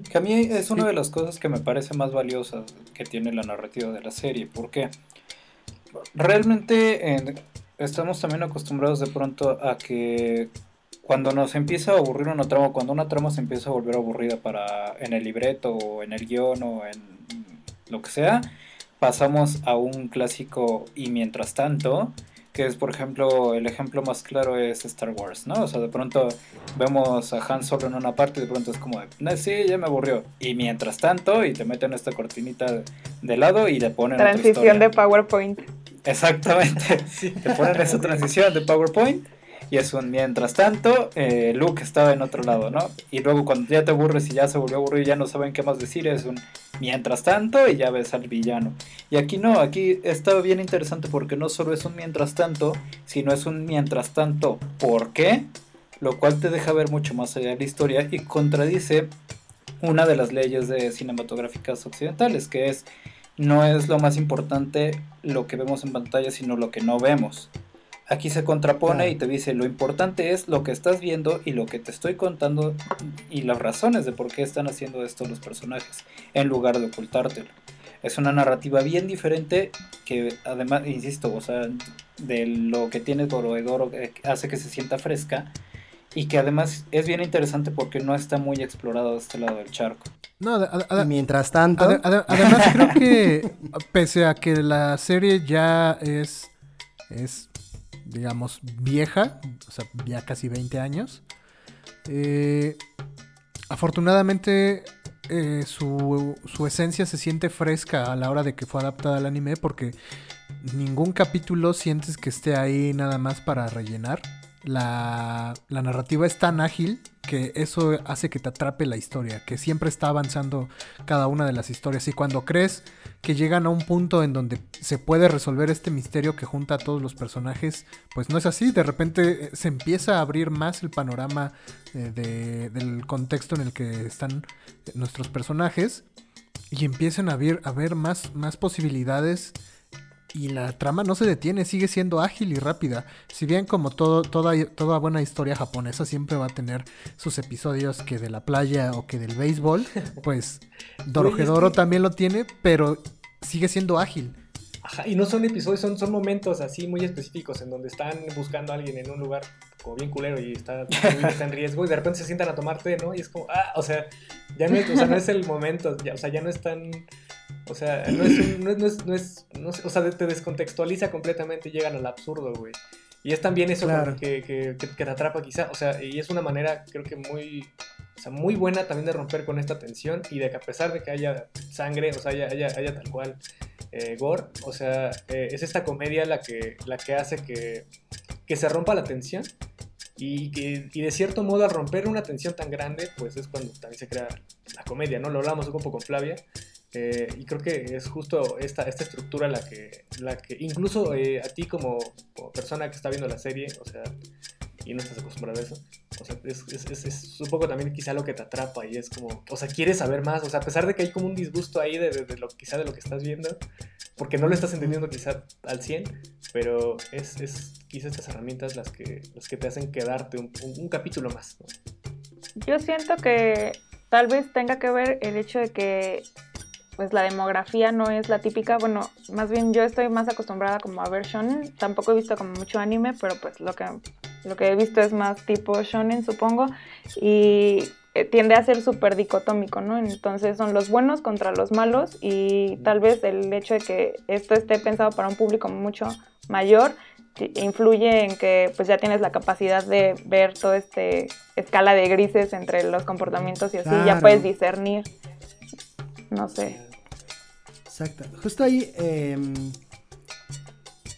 Que a mí es una de las cosas que me parece más valiosas que tiene la narrativa de la serie, porque realmente estamos también acostumbrados de pronto a que cuando nos empieza a aburrir una trama, cuando una trama se empieza a volver aburrida para en el libreto o en el guion o en lo que sea, pasamos a un clásico y mientras tanto, que es por ejemplo, el ejemplo más claro es Star Wars, ¿no? O sea, de pronto vemos a Han Solo en una parte y de pronto es como, de, sí, ya me aburrió. Y mientras tanto, y te meten esta cortinita de lado y le ponen... Transición de PowerPoint. Exactamente. Te ponen esa transición de PowerPoint y es un mientras tanto, eh, Luke estaba en otro lado, ¿no? Y luego cuando ya te aburres y ya se volvió aburrido y ya no saben qué más decir, es un mientras tanto y ya ves al villano. Y aquí no, aquí está bien interesante porque no solo es un mientras tanto, sino es un mientras tanto, ¿por qué? Lo cual te deja ver mucho más allá de la historia y contradice una de las leyes de cinematográficas occidentales, que es no es lo más importante lo que vemos en pantalla, sino lo que no vemos. Aquí se contrapone y te dice, lo importante es lo que estás viendo y lo que te estoy contando y las razones de por qué están haciendo esto los personajes, en lugar de ocultártelo. Es una narrativa bien diferente que además, insisto, o sea, de lo que tiene Dorohedoro eh, hace que se sienta fresca y que además es bien interesante porque no está muy explorado de este lado del charco. No, mientras tanto... además creo que pese a que la serie ya es, es digamos, vieja, o sea, ya casi 20 años. Eh, afortunadamente eh, su, su, esencia se siente fresca a la hora de que fue adaptada al anime porque ningún capítulo sientes que esté ahí nada más para rellenar. La, la narrativa es tan ágil que eso hace que te atrape la historia, que siempre está avanzando cada una de las historias. Y cuando crees que llegan a un punto en donde se puede resolver este misterio que junta a todos los personajes, pues no es así. De repente eh, se empieza a abrir más el panorama eh, del contexto en el que están nuestros personajes y empiezan a ver, a ver más, más posibilidades y la trama no se detiene, sigue siendo ágil y rápida. Si bien como todo, toda, toda buena historia japonesa siempre va a tener sus episodios que de la playa o que del béisbol, pues Dorohedoro también lo tiene, pero sigue siendo ágil. Ajá, y no son episodios, son, son momentos así muy específicos en donde están buscando a alguien en un lugar como bien culero y está, en riesgo y de repente se sientan a tomar té, ¿no? Y es como, ah, o sea, ya no, o sea, no es el momento, ya, o sea, ya no es tan o sea, no es, no es, no es, no es, o sea, te descontextualiza completamente y llegan al absurdo, güey. Y es también eso que, que, que, te atrapa quizá, o sea, y es una manera creo que muy, o sea, muy buena también de romper con esta tensión y de que a pesar de que haya sangre, o sea, haya, haya, haya tal cual eh, gore, o sea, eh, es esta comedia la que, la que hace que, que se rompa la tensión y, que, y de cierto modo al romper una tensión tan grande, pues es cuando también se crea la comedia, ¿no? Lo hablamos un poco con Flavia, eh, y creo que es justo esta, esta estructura la que, la que incluso eh, a ti como, persona que está viendo la serie, o sea, y no estás acostumbrado a eso, o sea, es, es, es, un poco también quizá lo que te atrapa y es como, o sea, quieres saber más, o sea, a pesar de que hay como un disgusto ahí de, de, lo, quizá de lo que estás viendo, porque no lo estás entendiendo quizá al 100, pero es, es quizá estas herramientas las que, las que te hacen quedarte un, un, capítulo más. Yo siento que tal vez tenga que ver el hecho de que pues la demografía no es la típica, bueno, más bien yo estoy más acostumbrada como a ver shonen, tampoco he visto como mucho anime, pero pues lo que, lo que he visto es más tipo shonen, supongo, y eh, tiende a ser súper dicotómico, ¿no? Entonces son los buenos contra los malos y tal vez el hecho de que esto esté pensado para un público mucho mayor influye en que pues ya tienes la capacidad de ver toda esta escala de grises entre los comportamientos y así ya puedes discernir. No sé Exacto. Justo ahí, em,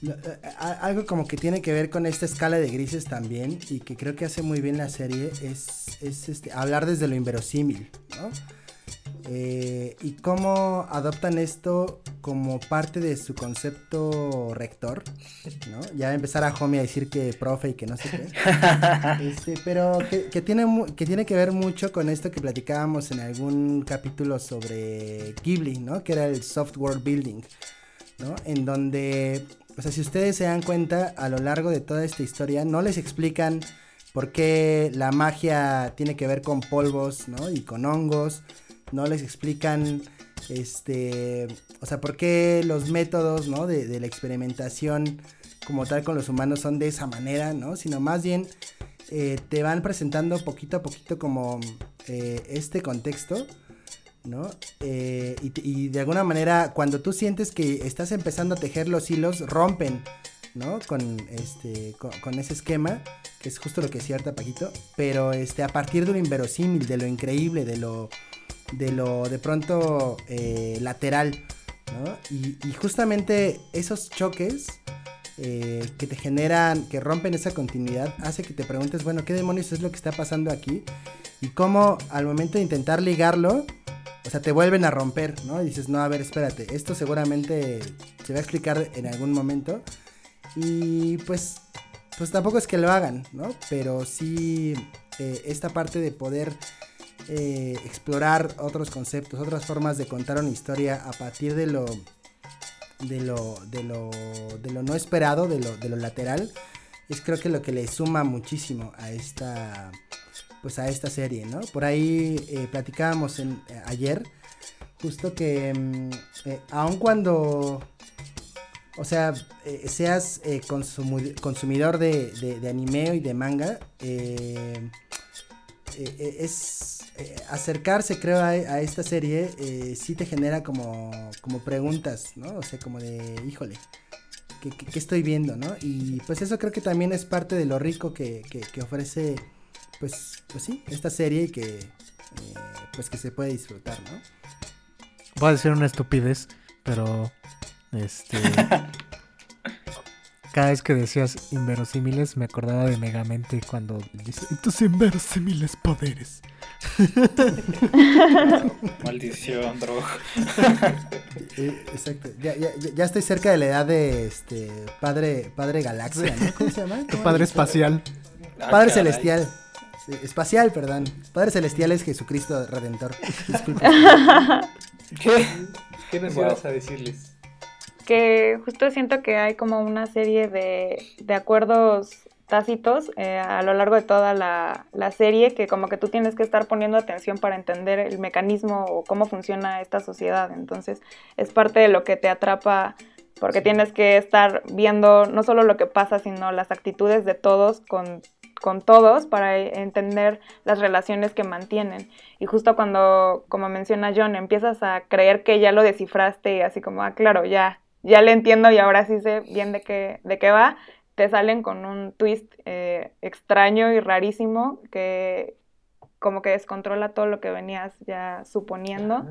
eh, algo como que tiene que ver con esta escala de grises también, y que creo que hace muy bien la serie, es, es este, hablar desde lo inverosímil, ¿no? Eh, y cómo adoptan esto como parte de su concepto rector, ¿no? Ya empezar a homie a decir que profe y que no sé qué. Este, pero que, tiene, que tiene que ver mucho con esto que platicábamos en algún capítulo sobre Ghibli, ¿no? Que era el software building, ¿no? En donde, o sea, si ustedes se dan cuenta, a lo largo de toda esta historia, no les explican por qué la magia tiene que ver con polvos, ¿no? Y con hongos no les explican, este, o sea, por qué los métodos, ¿no? De, la experimentación como tal con los humanos son de esa manera, ¿no? Sino más bien eh, te van presentando poquito a poquito como eh, este contexto, ¿no? Eh, y, y, de alguna manera cuando tú sientes que estás empezando a tejer los hilos, rompen, ¿no? Con, este, con, con ese esquema, que es justo lo que cierta Paquito, pero este, a partir de lo inverosímil, de lo increíble, de lo, de lo de pronto lateral, ¿no? Y, y justamente esos choques eh, que te generan, que rompen esa continuidad, hace que te preguntes, bueno, ¿qué demonios es lo que está pasando aquí? Y cómo al momento de intentar ligarlo, o sea, te vuelven a romper, ¿no? Y dices, no, a ver, espérate, esto seguramente se va a explicar en algún momento. Y pues, pues tampoco es que lo hagan, ¿no? Pero sí eh, esta parte de poder eh, explorar otros conceptos, otras formas de contar una historia a partir de lo de lo, de lo, de lo no esperado, de lo, de lo lateral, es creo que lo que le suma muchísimo a esta, pues a esta serie, ¿no? Por ahí eh, platicábamos en, eh, ayer, justo que mm, aun cuando, o sea, seas eh, consumidor de, de, anime y de manga, es eh, acercarse, creo, a, a esta serie, eh, sí te genera como, como preguntas, ¿no? O sea, como de, híjole, ¿qué, qué, qué estoy viendo, no? Y pues eso creo que también es parte de lo rico que, que, que ofrece, pues, pues sí, esta serie y que, eh, pues que se puede disfrutar, ¿no? Voy a decir una estupidez, pero este cada vez que decías inverosímiles me acordaba de Megamente cuando dice "Y tus inverosímiles poderes. Maldición, Drog. Eh, exacto. Ya, ya, ya- ya estoy cerca de la edad de este padre, padre galaxia, ¿no? ¿Cómo se llama? Tu ¿Cómo padre espacial. Ah, Padre caray. celestial. Sí, espacial, perdón. Padre celestial es Jesucristo Redentor. Disculpa. ¿Qué? ¿Qué nos Wow. ibas a decirles? que justo siento que hay como una serie de, de acuerdos tácitos eh, a lo largo de toda la, la serie que como que tú tienes que estar poniendo atención para entender el mecanismo o cómo funciona esta sociedad. Entonces es parte de lo que te atrapa porque tienes que estar viendo no solo lo que pasa, sino las actitudes de todos con, con todos para entender las relaciones que mantienen. Y justo cuando, como menciona John, empiezas a creer que ya lo descifraste y así como, ah, claro, ya, ya le entiendo y ahora sí sé bien de qué, de qué va, te salen con un twist eh, extraño y rarísimo que como que descontrola todo lo que venías ya suponiendo.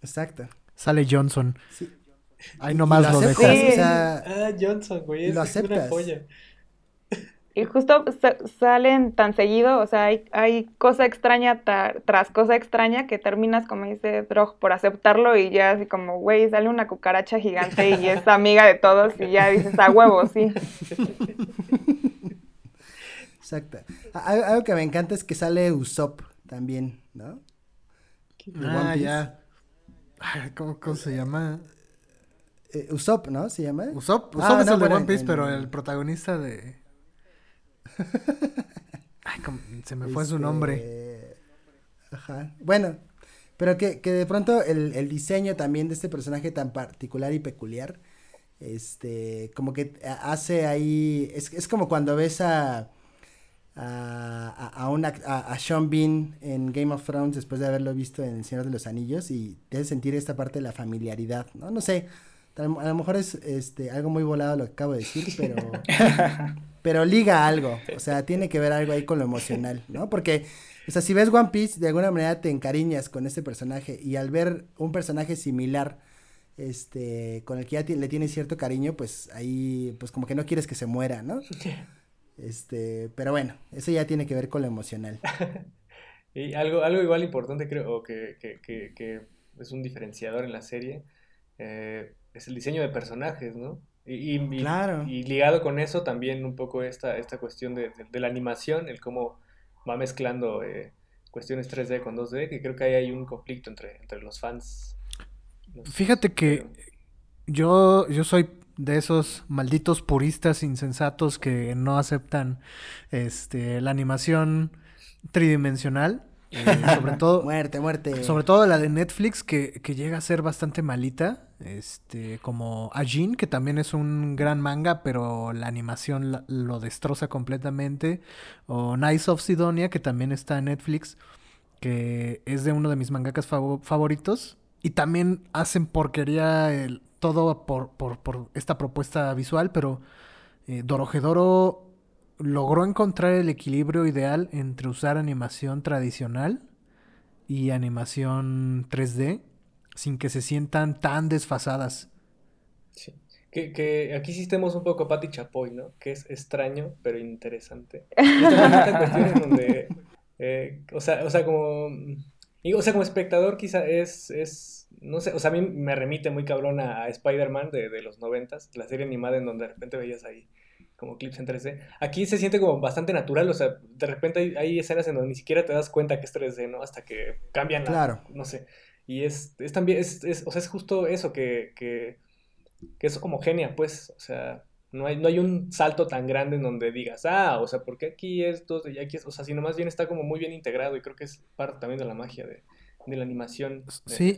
Exacto. Sale Johnson. Sí. Ahí nomás lo lo aceptas, dejo. Sí. o sea, Ah, Johnson, güey. Lo es una aceptas. joya. Y justo sa- salen tan seguido, o sea, hay, hay cosa extraña tras cosa extraña que terminas, como dice Drog, por aceptarlo y ya así como, güey, sale una cucaracha gigante y es amiga de todos y ya dices, a huevo, sí. exacto. A- Algo, algo que me encanta es que sale Usopp también, ¿no? Ah, ya. Ay, ¿Cómo, cómo se llama? Eh, Usopp, ¿no? ¿Se llama? Usopp, Ah, Usopp es no, el de One Piece, en- pero el protagonista de... Ay, cómo- se me fue su Este, nombre. Ajá. Bueno, pero que, que de pronto el, el diseño también de este personaje tan particular y peculiar, este, como que ha- hace ahí, es, es como cuando ves a, a, a, a una, a, a Sean Bean en Game of Thrones después de haberlo visto en El Señor de los Anillos y te hace sentir esta parte de la familiaridad, ¿no? No sé, a lo a lo mejor es este, algo muy volado lo que acabo de decir, pero... pero liga algo, o sea, tiene que ver algo ahí con lo emocional, ¿no? Porque, o sea, si ves One Piece, de alguna manera te encariñas con este personaje y al ver un personaje similar, este, con el que ya le tienes cierto cariño, pues ahí, pues como que no quieres que se muera, ¿no? Este, pero bueno, eso ya tiene que ver con lo emocional. Y algo, algo igual importante creo o que, que, que, que es un diferenciador en la serie eh, es el diseño de personajes, ¿no? Y, y- y- Claro. y ligado con eso también un poco esta, esta cuestión de, de- de la animación, el cómo va mezclando eh, cuestiones 3D con 2D, que creo que ahí hay un conflicto entre, entre los fans. Fíjate que yo, yo soy de esos malditos puristas insensatos que no aceptan este, la animación tridimensional. Eh, sobre todo, Muerte, muerte. sobre todo la de Netflix, que, que llega a ser bastante malita. Este, como Ajin, que también es un gran manga, pero la animación la- lo destroza completamente. O Nice of Sidonia, que también está en Netflix, que es de uno de mis mangakas favo- favoritos. Y también hacen porquería el- todo por, por, por esta propuesta visual, pero eh, Dorohedoro logró encontrar el equilibrio ideal entre usar animación tradicional y animación 3D sin que se sientan tan desfasadas. Sí. Que, que aquí sí estemos un poco Pati Chapoy, ¿no? Que es extraño, pero interesante. Y también esta cuestión en donde, eh, o sea, o sea, como, y, o sea, como espectador quizá es, es, no sé, o sea, a mí me remite muy cabrón a, a Spider-Man de, de los noventas, la serie animada en donde de repente veías ahí como clips en 3D. Aquí se siente como bastante natural, o sea, de repente hay, hay escenas en donde ni siquiera te das cuenta que es 3D, ¿no? Hasta que cambian la, Claro. no sé. Y es, es también, es, es- o sea, es justo eso que, que, que es homogénea, pues, o sea, no hay, no hay un salto tan grande en donde digas, ah, o sea, ¿por qué aquí esto y aquí es? O sea, sino más bien está como muy bien integrado y creo que es parte también de la magia de, de la animación de Sí.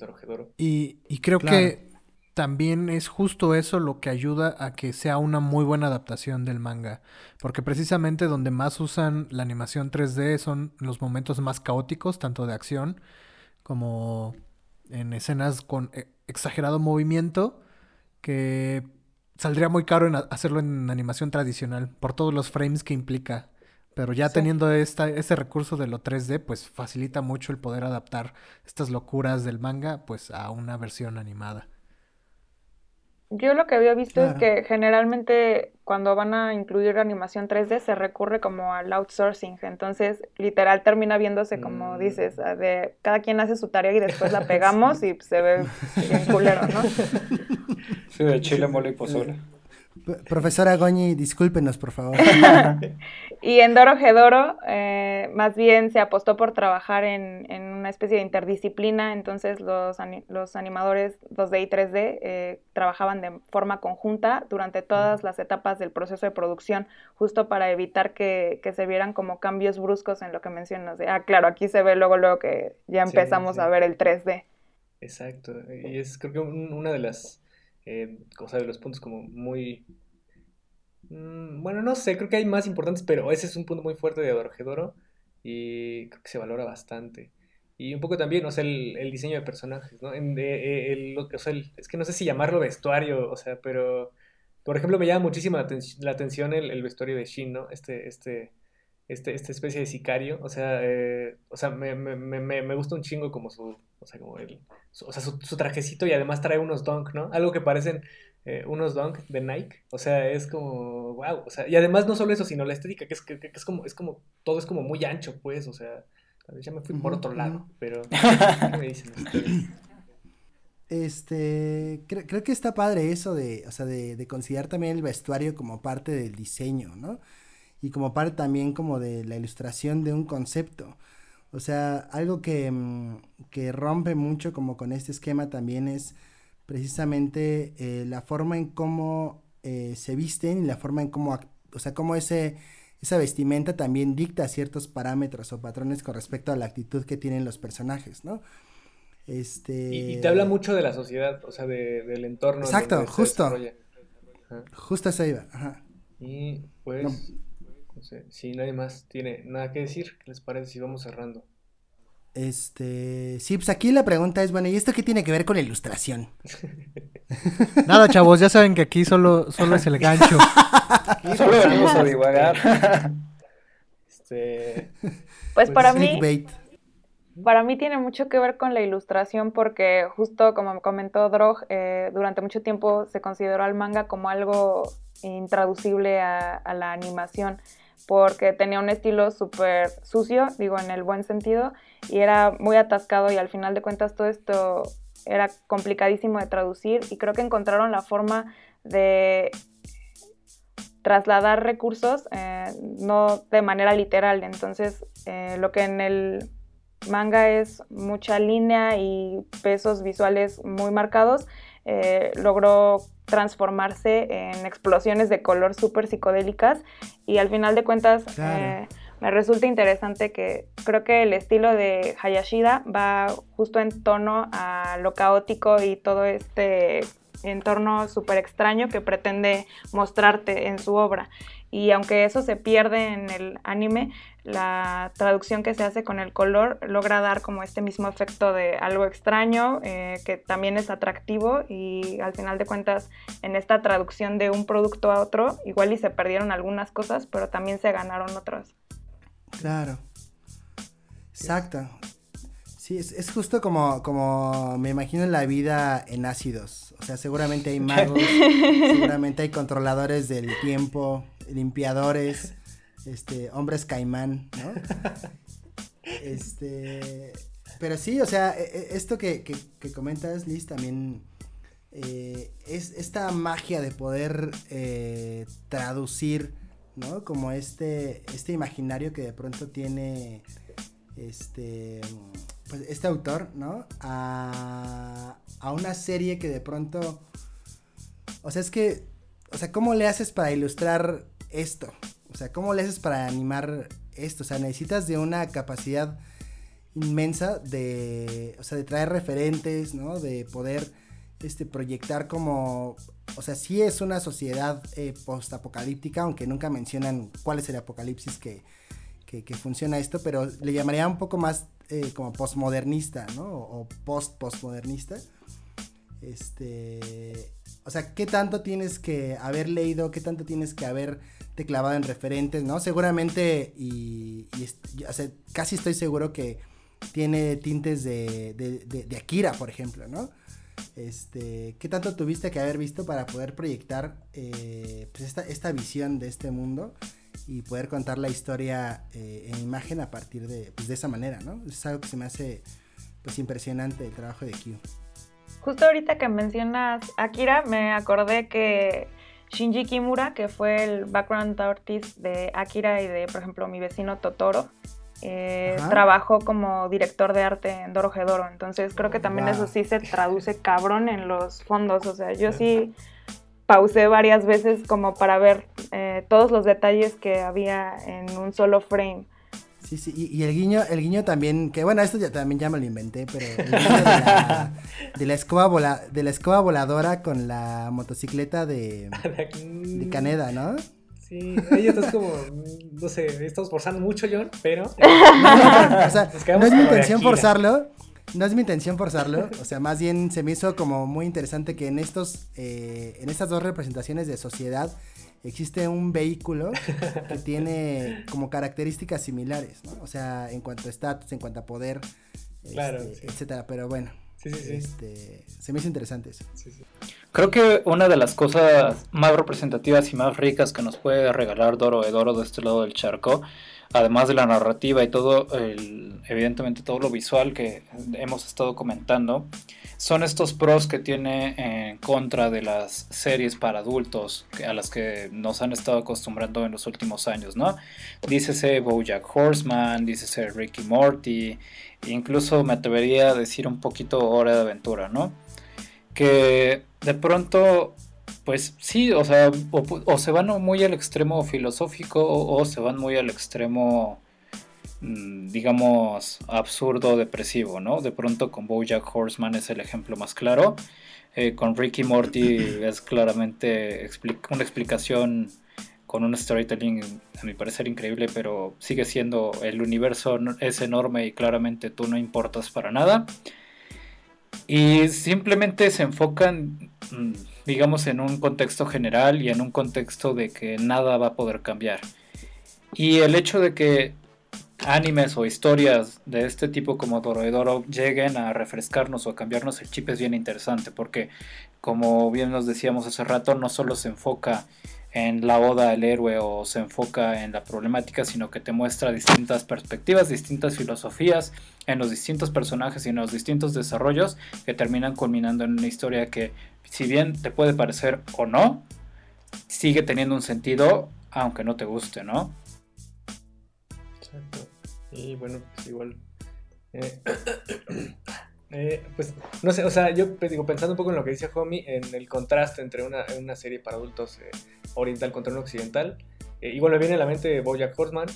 Y, y creo Claro. que también es justo eso lo que ayuda a que sea una muy buena adaptación del manga. Porque precisamente donde más usan la animación 3D son los momentos más caóticos, tanto de acción como en escenas con eh, exagerado movimiento, que saldría muy caro en hacerlo en animación tradicional, por todos los frames que implica. Pero ya Sí. teniendo esta, este recurso de lo 3D, pues facilita mucho el poder adaptar estas locuras del manga, pues a una versión animada. Yo lo que había visto es que generalmente cuando van a incluir animación 3D se recurre como al outsourcing, entonces literal termina viéndose como Mm. dices, de cada quien hace su tarea y después la pegamos y se ve bien culero, ¿no? Sí, de chile, mole y pozole. P- Profesora Goñi, discúlpenos, por favor. Y en Doro Gedoro, eh, más bien se apostó por trabajar en, en una especie de interdisciplina, entonces los, ani- los animadores 2D y 3D eh, trabajaban de forma conjunta durante todas las etapas del proceso de producción, justo para evitar que, que se vieran como cambios bruscos en lo que mencionas. De, ah, claro, aquí se ve luego, luego que ya Sí, empezamos sí. a ver el 3D. Exacto, y es creo que un- una de las, eh, o sea, de los puntos como muy, mm, bueno, no sé, creo que hay más importantes, pero ese es un punto muy fuerte de Dorohedoro y creo que se valora bastante. Y un poco también, o sea, el, el diseño de personajes, ¿no? De- eh, el- o sea, es que no sé si llamarlo vestuario, o sea, pero, por ejemplo, me llama muchísimo la, la atención el, el vestuario de Shin, ¿no? Este, este, este, esta especie de sicario, o sea, eh, o sea, me, me, me, me me gusta un chingo como su, o sea, como el, su- o sea, su, su trajecito y además trae unos dunk, ¿no? Algo que parecen eh, unos dunk de Nike, o sea, es como, wow, o sea, y además no solo eso, sino la estética, que es, que, que es como, es como, todo es como muy ancho, pues, o sea, ya me fui por otro lado, pero, ¿qué me dicen ustedes? Este, cre- creo que está padre eso de, o sea, de, de considerar también el vestuario como parte del diseño, ¿no? Y como parte también como de la ilustración de un concepto. O sea, algo que, mm, que rompe mucho como con este esquema también es precisamente eh, la forma en cómo eh, se visten y la forma en cómo, o sea, cómo ese, esa vestimenta también dicta ciertos parámetros o patrones con respecto a la actitud que tienen los personajes, ¿no? Este... Y, y te habla mucho de la sociedad, o sea, de- del entorno. en Exacto, justo. Justo eso iba, ajá. Y pues, No. No sé, si nadie más tiene nada que decir, ¿qué les parece si vamos cerrando? Este, sí, pues aquí la pregunta es, bueno, ¿y esto qué tiene que ver con la ilustración? Nada, chavos, ya saben que aquí solo, solo es el gancho. Solo venimos a divagar. Este, Pues Pues para mí... Para mí tiene mucho que ver con la ilustración porque justo como comentó Drog, eh, durante mucho tiempo se consideró al manga como algo intraducible a, a la animación porque tenía un estilo súper sucio, digo en el buen sentido, y era muy atascado y al final de cuentas todo esto era complicadísimo de traducir y creo que encontraron la forma de trasladar recursos eh, no de manera literal. Entonces, eh, lo que en el manga es mucha línea y pesos visuales muy marcados, eh, logró transformarse en explosiones de color súper psicodélicas y al final de cuentas Claro. eh, me resulta interesante que creo que el estilo de Hayashida va justo en tono a lo caótico y todo este entorno súper extraño que pretende mostrarte en su obra. Y aunque eso se pierde en el anime, la traducción que se hace con el color logra dar como este mismo efecto de algo extraño, eh, que también es atractivo y al final de cuentas en esta traducción de un producto a otro, igual y se perdieron algunas cosas, pero también se ganaron otras. Claro. Exacto. Sí, es, justo como, como me imagino la vida en ácidos. O sea, seguramente hay magos, seguramente hay controladores del tiempo, limpiadores, este, hombres caimán, ¿no? Este, pero sí, o sea, e, e, esto que, que, comentas, Liz, también eh, es esta magia de poder eh, traducir, ¿no? Como este, este imaginario que de pronto tiene este, pues este autor, ¿no? A, a una serie que de pronto, o sea, es que, o sea, ¿cómo le haces para ilustrar esto? O sea, ¿cómo le haces para animar esto? O sea, necesitas de una capacidad inmensa de, o sea, de traer referentes, ¿no? De poder, este, proyectar como, o sea, sí es una sociedad eh, post-apocalíptica, aunque nunca mencionan cuál es el apocalipsis que, que, funciona esto, pero le llamaría un poco más eh, como postmodernista, ¿no? O, post-postmodernista. Este, o sea, ¿qué tanto tienes que haber leído? ¿Qué tanto tienes que haber te clavado en referentes, ¿no? Seguramente, y, casi estoy seguro que tiene tintes de, de, Akira, por ejemplo, ¿no? Este, ¿Qué tanto tuviste que haber visto para poder proyectar eh, pues esta, esta, visión de este mundo y poder contar la historia eh, en imagen a partir de, pues de esa manera, ¿no? Es algo que se me hace pues impresionante el trabajo de Q. Justo ahorita que mencionas Akira, me acordé que Shinji Kimura, que fue el background artist de Akira y de, por ejemplo, mi vecino Totoro, eh, trabajó como director de arte en Doro Hedoro. Entonces creo que también eso sí se traduce cabrón en los fondos. O sea, yo sí pausé varias veces como para ver eh, todos los detalles que había en un solo frame. Sí, sí, y, el guiño, el guiño también, que bueno, esto ya también ya me lo inventé, pero el guiño de la, de la escoba de la escoba voladora con la motocicleta de, de Caneda, ¿no? Sí, ella está como, no sé, estamos forzando mucho, John, pero... o sea, no es mi intención forzarlo, no es mi intención forzarlo, o sea, más bien se me hizo como muy interesante que en estos, eh, en estas dos representaciones de sociedad existe un vehículo que tiene como características similares, ¿no? O sea, en cuanto a estatus, en cuanto a poder, claro, este, etcétera, pero bueno. Sí, sí, este, se me hizo interesante eso. Creo que una de las cosas más representativas y más ricas que nos puede regalar Doro de Doro de este lado del charco además de la narrativa y todo, el, evidentemente todo lo visual que hemos estado comentando, son estos pros que tiene en contra de las series para adultos a las que nos han estado acostumbrando en los últimos años, ¿no? Dícese Bojack Horseman, dícese Ricky Morty, incluso me atrevería a decir un poquito Hora de Aventura, ¿no? Que de pronto pues sí, o sea, o, se van muy al extremo filosófico o, se van muy al extremo, digamos, absurdo, depresivo, ¿no? De pronto con Bojack Horseman es el ejemplo más claro. Eh, con Ricky Morty es claramente una explicación con un storytelling, a mi parecer, increíble, pero sigue siendo el universo es enorme y claramente tú no importas para nada. Y simplemente se enfocan mm, digamos, en un contexto general y en un contexto de que nada va a poder cambiar. Y el hecho de que animes o historias de este tipo como Doro lleguen a refrescarnos o a cambiarnos el chip es bien interesante porque como bien nos decíamos hace rato no solo se enfoca en la oda al héroe o se enfoca en la problemática, sino que te muestra distintas perspectivas, distintas filosofías en los distintos personajes y en los distintos desarrollos que terminan culminando en una historia que, si bien te puede parecer o no, sigue teniendo un sentido, aunque no te guste, ¿no? Exacto. Y bueno, pues igual. Eh, eh, pues no sé, o sea, yo pues, digo, pensando un poco en lo que dice Homie, en el contraste entre una, una serie para adultos eh, oriental contra un occidental. Igual me viene a la mente Bojack Horseman.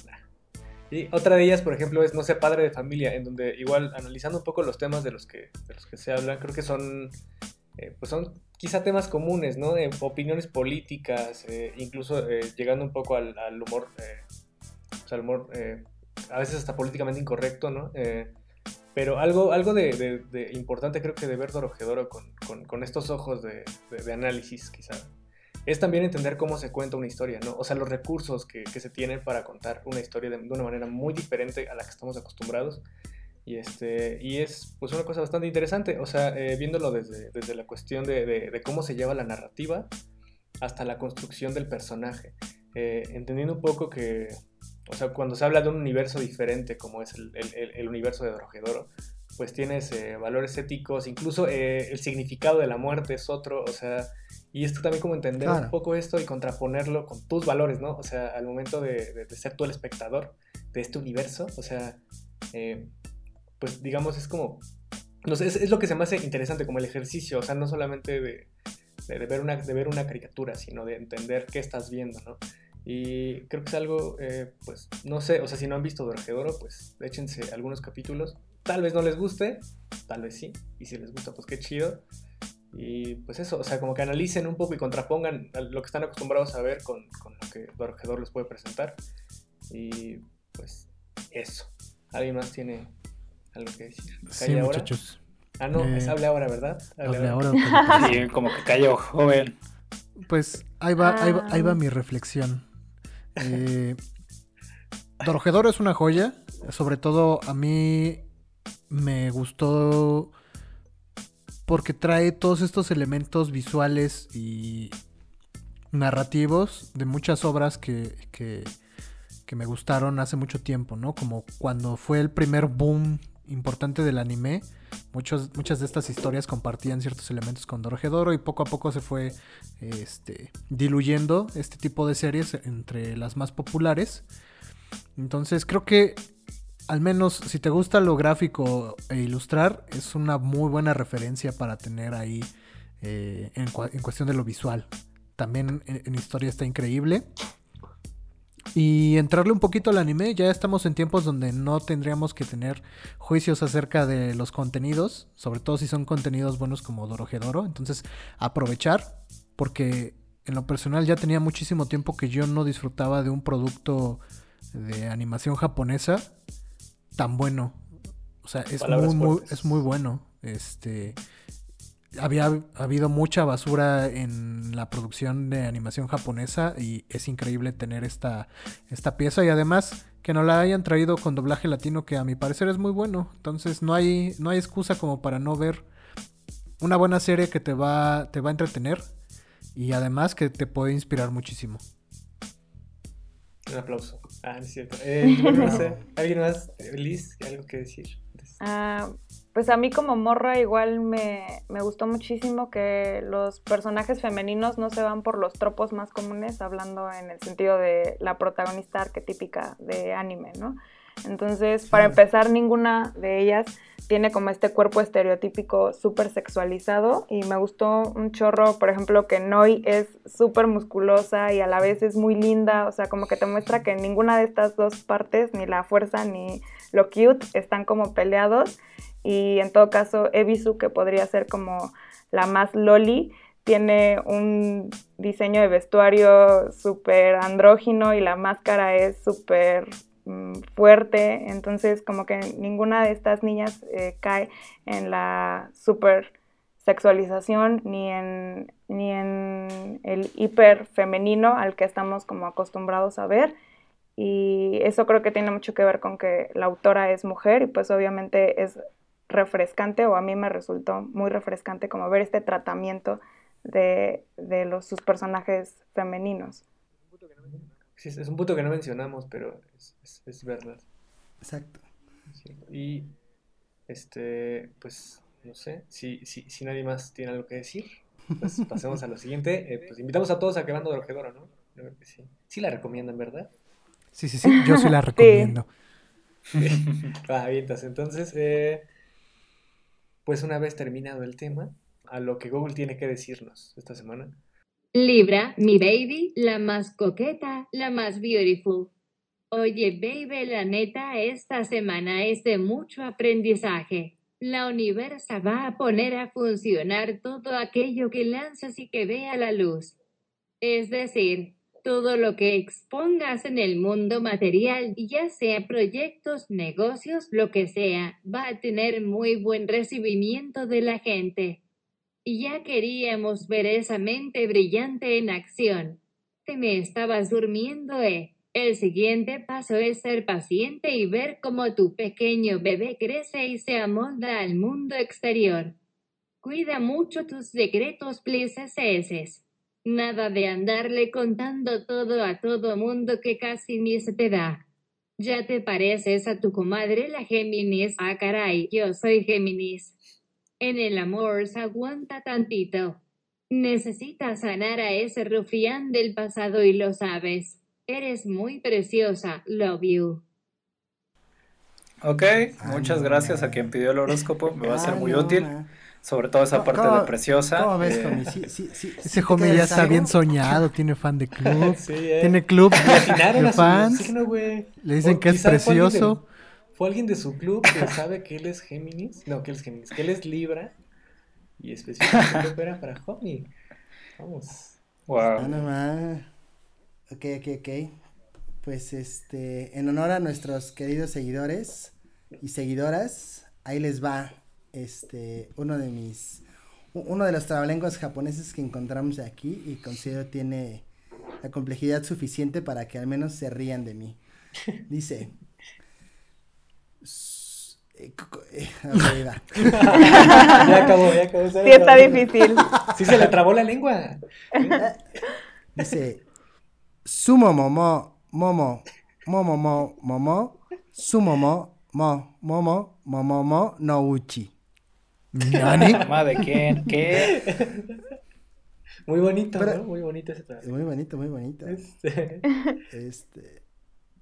Y otra de ellas, por ejemplo, es No sé, padre de familia, en donde igual analizando un poco los temas de los que, de los que se hablan, creo que son, pues son quizá temas comunes, ¿no? Eh, opiniones políticas, incluso llegando un poco al, al humor, o sea, al humor a veces hasta políticamente incorrecto, ¿no? Eh, pero algo, algo de, importante creo que de ver Dorojedoro con, con, con estos ojos de, análisis, quizá, es también entender cómo se cuenta una historia, ¿no? O sea, los recursos que, se tienen para contar una historia de, una manera muy diferente a la que estamos acostumbrados. Y, este, y es pues una cosa bastante interesante, o sea, eh, viéndolo desde, desde la cuestión de cómo se lleva la narrativa hasta la construcción del personaje. Eh, entendiendo un poco que, o sea, cuando se habla de un universo diferente como es el, el- el- el universo de Dorojedoro, pues tienes eh, valores éticos, incluso eh, el significado de la muerte es otro, o sea, y esto también como entender Claro. un poco esto y contraponerlo con tus valores, ¿no? O sea, al momento de, de- de ser tú el espectador de este universo, o sea, eh, pues digamos es como, no sé, es, es lo que se me hace interesante como el ejercicio, o sea, no solamente de, de, de ver, una, de ver una caricatura, sino de entender qué estás viendo, ¿no? Y creo que es algo, eh, pues, no sé, o sea, si no han visto Dorojedoro, pues échense algunos capítulos. Tal vez no les guste, tal vez sí. Y si les gusta, pues qué chido. Y pues eso, o sea, como que analicen un poco y contrapongan a lo que están acostumbrados a ver con, con lo que Dorojedoro les puede presentar. Y pues eso. ¿Alguien más tiene algo que decir? Sí, muchachos. Ah, no, es Eh, hable ahora, ¿verdad? Hable ahora. Sí, como que cayó joven. Pues ahí va, ahí va, ahí va Ah. mi reflexión. Eh, es una joya. Sobre todo a mí me gustó porque trae todos estos elementos visuales y narrativos de muchas obras que, que, que me gustaron hace mucho tiempo, ¿no? Como cuando fue el primer boom importante del anime. Muchas de estas historias compartían ciertos elementos con Dorojedoro y poco a poco se fue este, diluyendo este tipo de series entre las más populares. Entonces creo que al menos si te gusta lo gráfico e ilustrar, es una muy buena referencia para tener ahí eh, en, cuestión de lo visual. También en, en historia está increíble. Y entrarle un poquito al anime, ya estamos en tiempos donde no tendríamos que tener juicios acerca de los contenidos, sobre todo si son contenidos buenos como Dorojedoro. Entonces, aprovechar, porque en lo personal ya tenía muchísimo tiempo que yo no disfrutaba de un producto de animación japonesa tan bueno. O sea, es muy, muy, es muy bueno. Este había habido mucha basura en la producción de animación japonesa y es increíble tener esta, esta pieza y además que nos la hayan traído con doblaje latino que a mi parecer es muy bueno. Entonces no hay, no hay excusa como para no ver una buena serie que te va, te va a entretener y además que te puede inspirar muchísimo. Un aplauso. Ah, no es cierto. Eh, bueno, no sé. ¿Alguien más? Liz, ¿algo que decir? Ah, pues a mí como morra igual me, me gustó muchísimo que los personajes femeninos no se van por los tropos más comunes, hablando en el sentido de la protagonista arquetípica de anime, ¿no? Entonces, para empezar, ninguna de ellas tiene como este cuerpo estereotípico súper sexualizado y me gustó un chorro, por ejemplo, que Noi es súper musculosa y a la vez es muy linda, o sea, como que te muestra que ninguna de estas dos partes, ni la fuerza ni lo cute, están como peleados. Y en todo caso Ebisu, que podría ser como la más loli, tiene un diseño de vestuario súper andrógino y la máscara es súper fuerte, entonces como que ninguna de estas niñas eh, cae en la super sexualización ni en, ni en el hiper femenino al que estamos como acostumbrados a ver y eso creo que tiene mucho que ver con que la autora es mujer y pues obviamente es refrescante o a mí me resultó muy refrescante como ver este tratamiento de, de sus personajes femeninos. Sí, es un punto que no mencionamos, pero es, es- es verdad. Exacto. Sí. Y, este, pues, no sé, si, si, si nadie más tiene algo que decir, pues pasemos a lo siguiente. Eh, pues invitamos a todos a que vean Dorojedoro, ¿no? Yo creo que sí. Sí la recomiendan, ¿verdad? Sí, sí, sí, yo sí la recomiendo. Va, avientas. Entonces, eh, pues una vez terminado el tema, a lo que Google tiene que decirnos esta semana. Libra, mi baby, la más coqueta, la más beautiful. Oye, baby, la neta, esta semana es de mucho aprendizaje. La universa va a poner a funcionar todo aquello que lanzas y que vea la luz. Es decir, todo lo que expongas en el mundo material, ya sea proyectos, negocios, lo que sea, va a tener muy buen recibimiento de la gente. Y ya queríamos ver esa mente brillante en acción. Te me estabas durmiendo, eh. El siguiente paso es ser paciente y ver cómo tu pequeño bebé crece y se amolda al mundo exterior. Cuida mucho tus secretos, please, Nada de andarle contando todo a todo mundo que casi ni se te da. Ya te pareces a tu comadre la Géminis. Ah, caray, yo soy Géminis. En el amor se aguanta tantito. Necesitas sanar a ese rufián del pasado y lo sabes. Eres muy preciosa. Love you. Ok, muchas gracias a quien pidió el horóscopo. Me va a ser muy útil. Sobre todo esa parte de preciosa. ¿Cómo ves, eh, Sí, sí, sí, Ese homie ya está bien soñado, tiene fan de club. Sí, eh. Tiene club de güey. Le dicen O que es precioso. Fue alguien de su club que sabe que él es Géminis. No, que él es Géminis. Que él es Libra. Y específicamente era para Homie. Vamos. wow. Ah, no más. Ok, ok, ok. Pues este, en honor a nuestros queridos seguidores y seguidoras, ahí les va este uno de mis uno de los trabalenguas japoneses que encontramos aquí y considero tiene la complejidad suficiente para que al menos se rían de mí. Dice s- eh, eh. Ya acabó, ya acabó. Sí, está difícil. Sí se le trabó la lengua. Dice sumo momo momo momo mo momo sumo mo mo momo momo mo no uchi. Nani. Mamá de quién, ¿qué? Muy bonito, Pero- ¿no? Muy bonito ese trabajo. Muy bonito, muy bonito. Este, Este,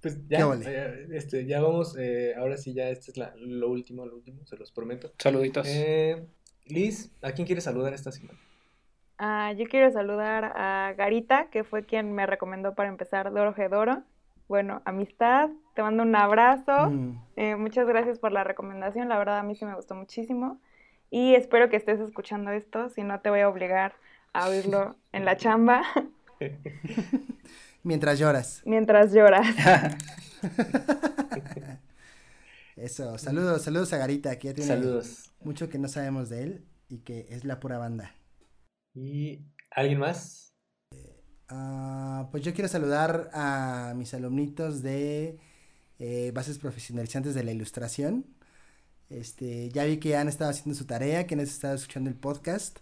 pues ¿Qué ya, vale? eh, este, ya vamos, eh, ahora sí, ya este es la, lo último, lo último, se los prometo. Saluditos. Eh, Liz, ¿a quién quieres saludar esta semana? Ah, yo quiero saludar a Garita, que fue quien me recomendó para empezar Doro Gedoro. Bueno, amistad, te mando un abrazo. mm, Eh, muchas gracias por la recomendación, la verdad a mí sí me gustó muchísimo. Y espero que estés escuchando esto, si no te voy a obligar a oírlo en la chamba mientras lloras. mientras lloras. Eso, saludos, saludos a Garita, que ya tiene Saludos. mucho que no sabemos de él y que es la pura banda. ¿Y alguien más? Ah, pues yo quiero saludar a mis alumnitos de eh, bases profesionalizantes de la ilustración. Este, ya vi que han estado haciendo su tarea, que han estado escuchando el podcast,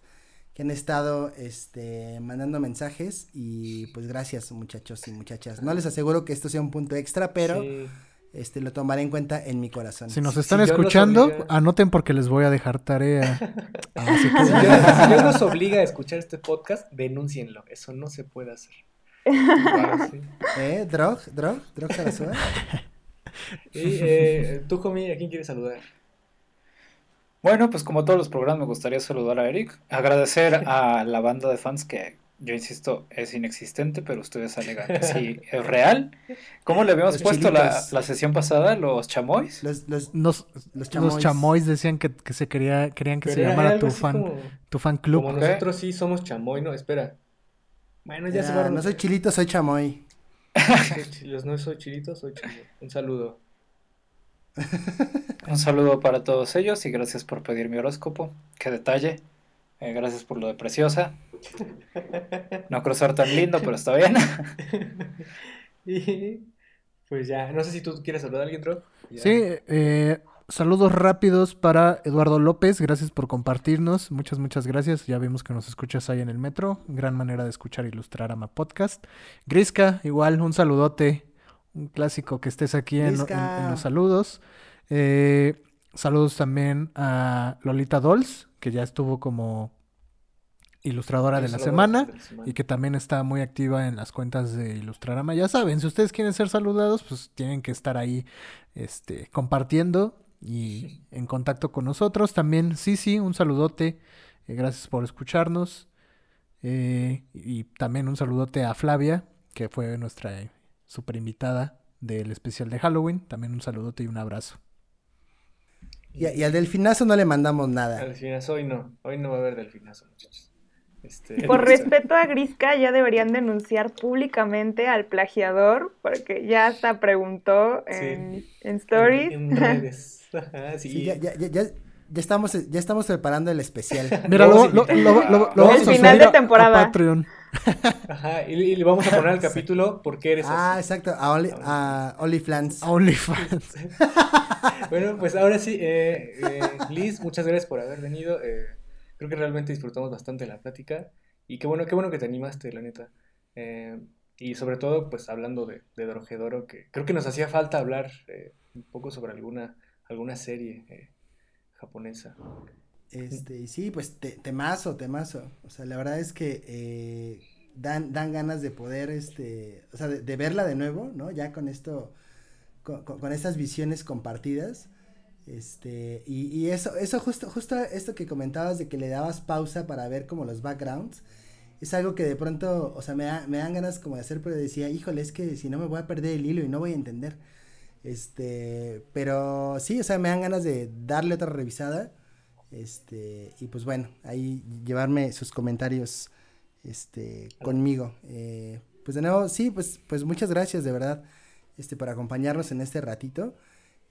que han estado este, mandando mensajes y pues gracias muchachos y muchachas. No les aseguro que esto sea un punto extra, pero Sí. este, lo tomaré en cuenta en mi corazón. Si nos están si escuchando, obliga- anoten porque les voy a dejar tarea. Que- Si Dios, si Dios nos obliga a escuchar este podcast, denúncienlo. Eso no se puede hacer. Claro, sí. ¿Eh? ¿Drog? ¿Drog? ¿Drog Sarasua? Y eh, tú, Jomi, ¿a quién quieres saludar? Bueno, pues como todos los programas me gustaría saludar a Eric, agradecer a la banda de fans que yo insisto es inexistente, pero ustedes alegan que sí es real. ¿Cómo le habíamos Los puesto la, la sesión pasada? Los chamois. Los, los, Nos- los los chamois. chamois decían que, que se quería, querían que Pero se llamara tu fan, Como, tu fan club. como nosotros sí somos chamoy, no, espera. Bueno, ya se va. no soy chilito, soy chamoy. Los no soy chilito, soy chamoy. Un saludo. Un saludo para todos ellos y gracias por pedir mi horóscopo. Qué detalle. Eh, gracias por lo de preciosa. No cruzar tan lindo, pero está bien. y pues ya, no sé si tú quieres saludar a alguien, Dro. Sí, eh, saludos rápidos para Eduardo López, gracias por compartirnos, muchas, muchas gracias, ya vimos que nos escuchas ahí en el metro, gran manera de escuchar ilustrar a Podcast. Grisca, igual, un saludote, un clásico que estés aquí en, los saludos. Eh, saludos también a Lolita Dolls, que ya estuvo como ilustradora de la semana de la semana. y que también está muy activa en las cuentas de Ilustrarama. Ya saben, si ustedes quieren ser saludados, pues tienen que estar ahí este, compartiendo y en contacto con nosotros. También, sí, sí, un saludote. eh, gracias por escucharnos. Eh, y también un saludote a Flavia, que fue nuestra super invitada del especial de Halloween. También un saludote y un abrazo. Y, y al delfinazo no le mandamos nada. Al delfinazo hoy no. Hoy no va a haber delfinazo, muchachos. Este, Por respeto a Grisca, ya deberían denunciar públicamente al plagiador, porque ya hasta preguntó en, Sí. en stories. En, en redes. Ajá, sí. Sí, ya, ya, ya, ya, ya estamos, ya estamos preparando el especial. Mira, lo, lo, lo- lo- lo El vamos a final subir de a- a temporada. Patreon. Ajá, y, y le vamos a poner al capítulo ¿Por qué eres Ah, así? exacto, a, Oli, a OnlyFans. OnlyFans. Bueno, pues ahora sí, eh, eh, Liz, muchas gracias por haber venido. eh, creo que realmente disfrutamos bastante la plática. Y qué bueno, qué bueno que te animaste, la neta. Eh, y sobre todo, pues hablando de, de que creo que nos hacía falta hablar eh, un poco sobre alguna, alguna serie japonesa. Este, y sí, pues te, temazo, temazo. O sea, la verdad es que eh, dan, dan ganas de poder, este, o sea, de, verla de nuevo, ¿no? Ya con esto, con, con- con estas visiones compartidas. Este, y, y eso, eso justo, justo esto que comentabas de que le dabas pausa para ver como los backgrounds, es algo que de pronto, o sea, me, da- me dan ganas como de hacer, pero decía, híjole, es que si no me voy a perder el hilo y no voy a entender. Este, pero sí, o sea, me dan ganas de darle otra revisada. Este, y pues bueno, ahí llevarme sus comentarios este, conmigo. Eh, pues de nuevo, sí, pues, pues muchas gracias de verdad este, por acompañarnos en este ratito.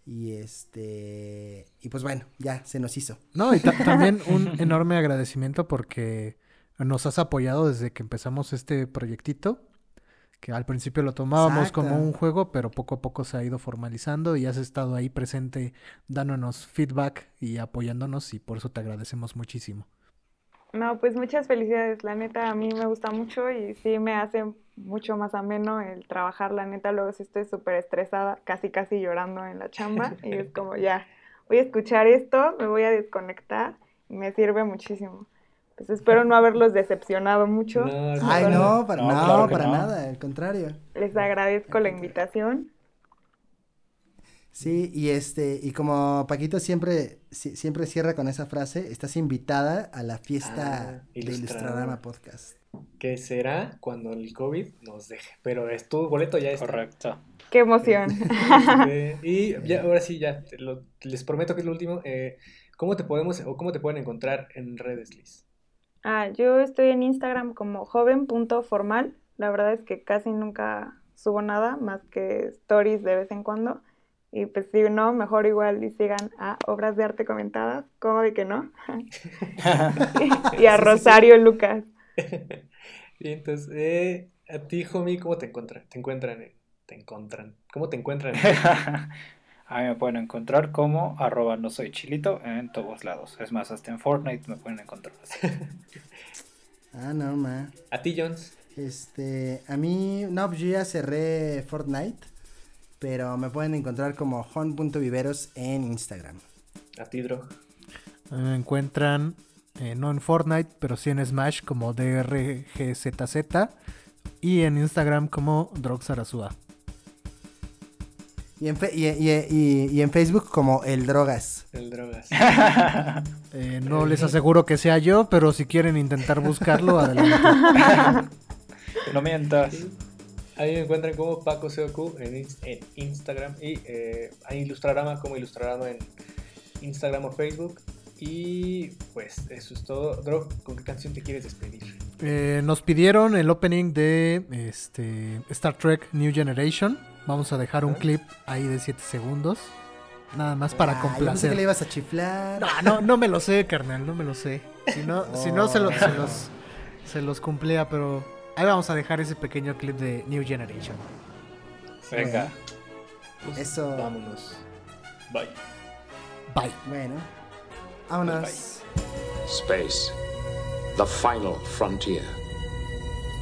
Y este, y pues bueno, ya se nos hizo. No, y ta- también un enorme agradecimiento porque nos has apoyado desde que empezamos este proyectito, que al principio lo tomábamos como un juego, pero poco a poco se ha ido formalizando y has estado ahí presente dándonos feedback y apoyándonos y por eso te agradecemos muchísimo. No, pues muchas felicidades. La neta, a mí me gusta mucho y sí me hace mucho más ameno el trabajar. La neta, luego sí estoy súper estresada, casi casi llorando en la chamba. Y es como, ya, voy a escuchar esto, me voy a desconectar y me sirve muchísimo. Pues espero no haberlos decepcionado mucho. No, Ay, no, para, No, no, claro para no. nada, al contrario. Les agradezco la invitación. Sí, y este, y como Paquito siempre, si- siempre cierra con esa frase, estás invitada a la fiesta Ah, de. Ilustrarama Podcast. Que será cuando el COVID nos deje. Pero es tu boleto ya está. Correcto. Qué emoción. Y ya, ahora sí, ya, lo- les prometo que es lo último. eh, ¿Cómo te podemos o cómo te pueden encontrar en redes, Liz? Ah, yo estoy en Instagram como joven.formal. La verdad es que casi nunca subo nada más que stories de vez en cuando. Y pues si no, mejor igual y sigan a Obras de Arte Comentadas, como de que no. y a Rosario Lucas. Y entonces, eh, a ti, homie, ¿cómo te encuentran? ¿Te encuentran? en- ¿Te encuentran? ¿Cómo te encuentran? A mí me pueden encontrar como arroba no soy chilito en todos lados. Es más, hasta en Fortnite me pueden encontrar así. Ah, no, ma. A ti, Jones. Este, a mí, no, pues yo ya cerré Fortnite, pero me pueden encontrar como hon.viveros en Instagram. A ti, Dro. Me encuentran eh, no en Fortnite, pero sí en Smash como DRGZZ y en Instagram como Droxarazua. Y en, fe- y, y- y- y en Facebook como El Drogas. El Drogas. Eh, no les aseguro que sea yo, pero si quieren intentar buscarlo, adelante. No mientas. A mí me encuentran como Paco Seoku en, ins- en Instagram y eh, a Ilustrarama como Ilustrarama en Instagram o Facebook. Y pues eso es todo. Dro, ¿con qué canción te quieres despedir? Eh, nos pidieron el opening de este, Star Trek New Generation. Vamos a dejar un clip ahí de 7 segundos. Nada más para Ah, yo pensé que complacer. le ibas a chiflar. No, no, no me lo sé, carnal, no me lo sé. Si no, si no se, lo- se Oh. los, se los cumplía, pero ahí vamos a dejar ese pequeño clip de New Generation. Venga. Pues, Eso. Vámonos. Bye. Bye. Bueno, vámonos. Space, the final frontier.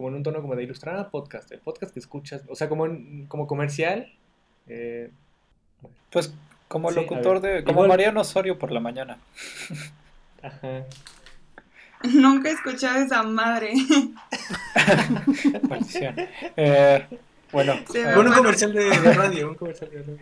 Como en un tono como de Ilustrarama Podcast. El podcast que escuchas. O sea, como, en- como comercial. eh, Pues Como locutor de. Como igual- Mariano Osorio por la mañana. Ajá. Nunca he escuchado esa madre. Eh, bueno, eh, un comercial de, de radio, un comercial de radio.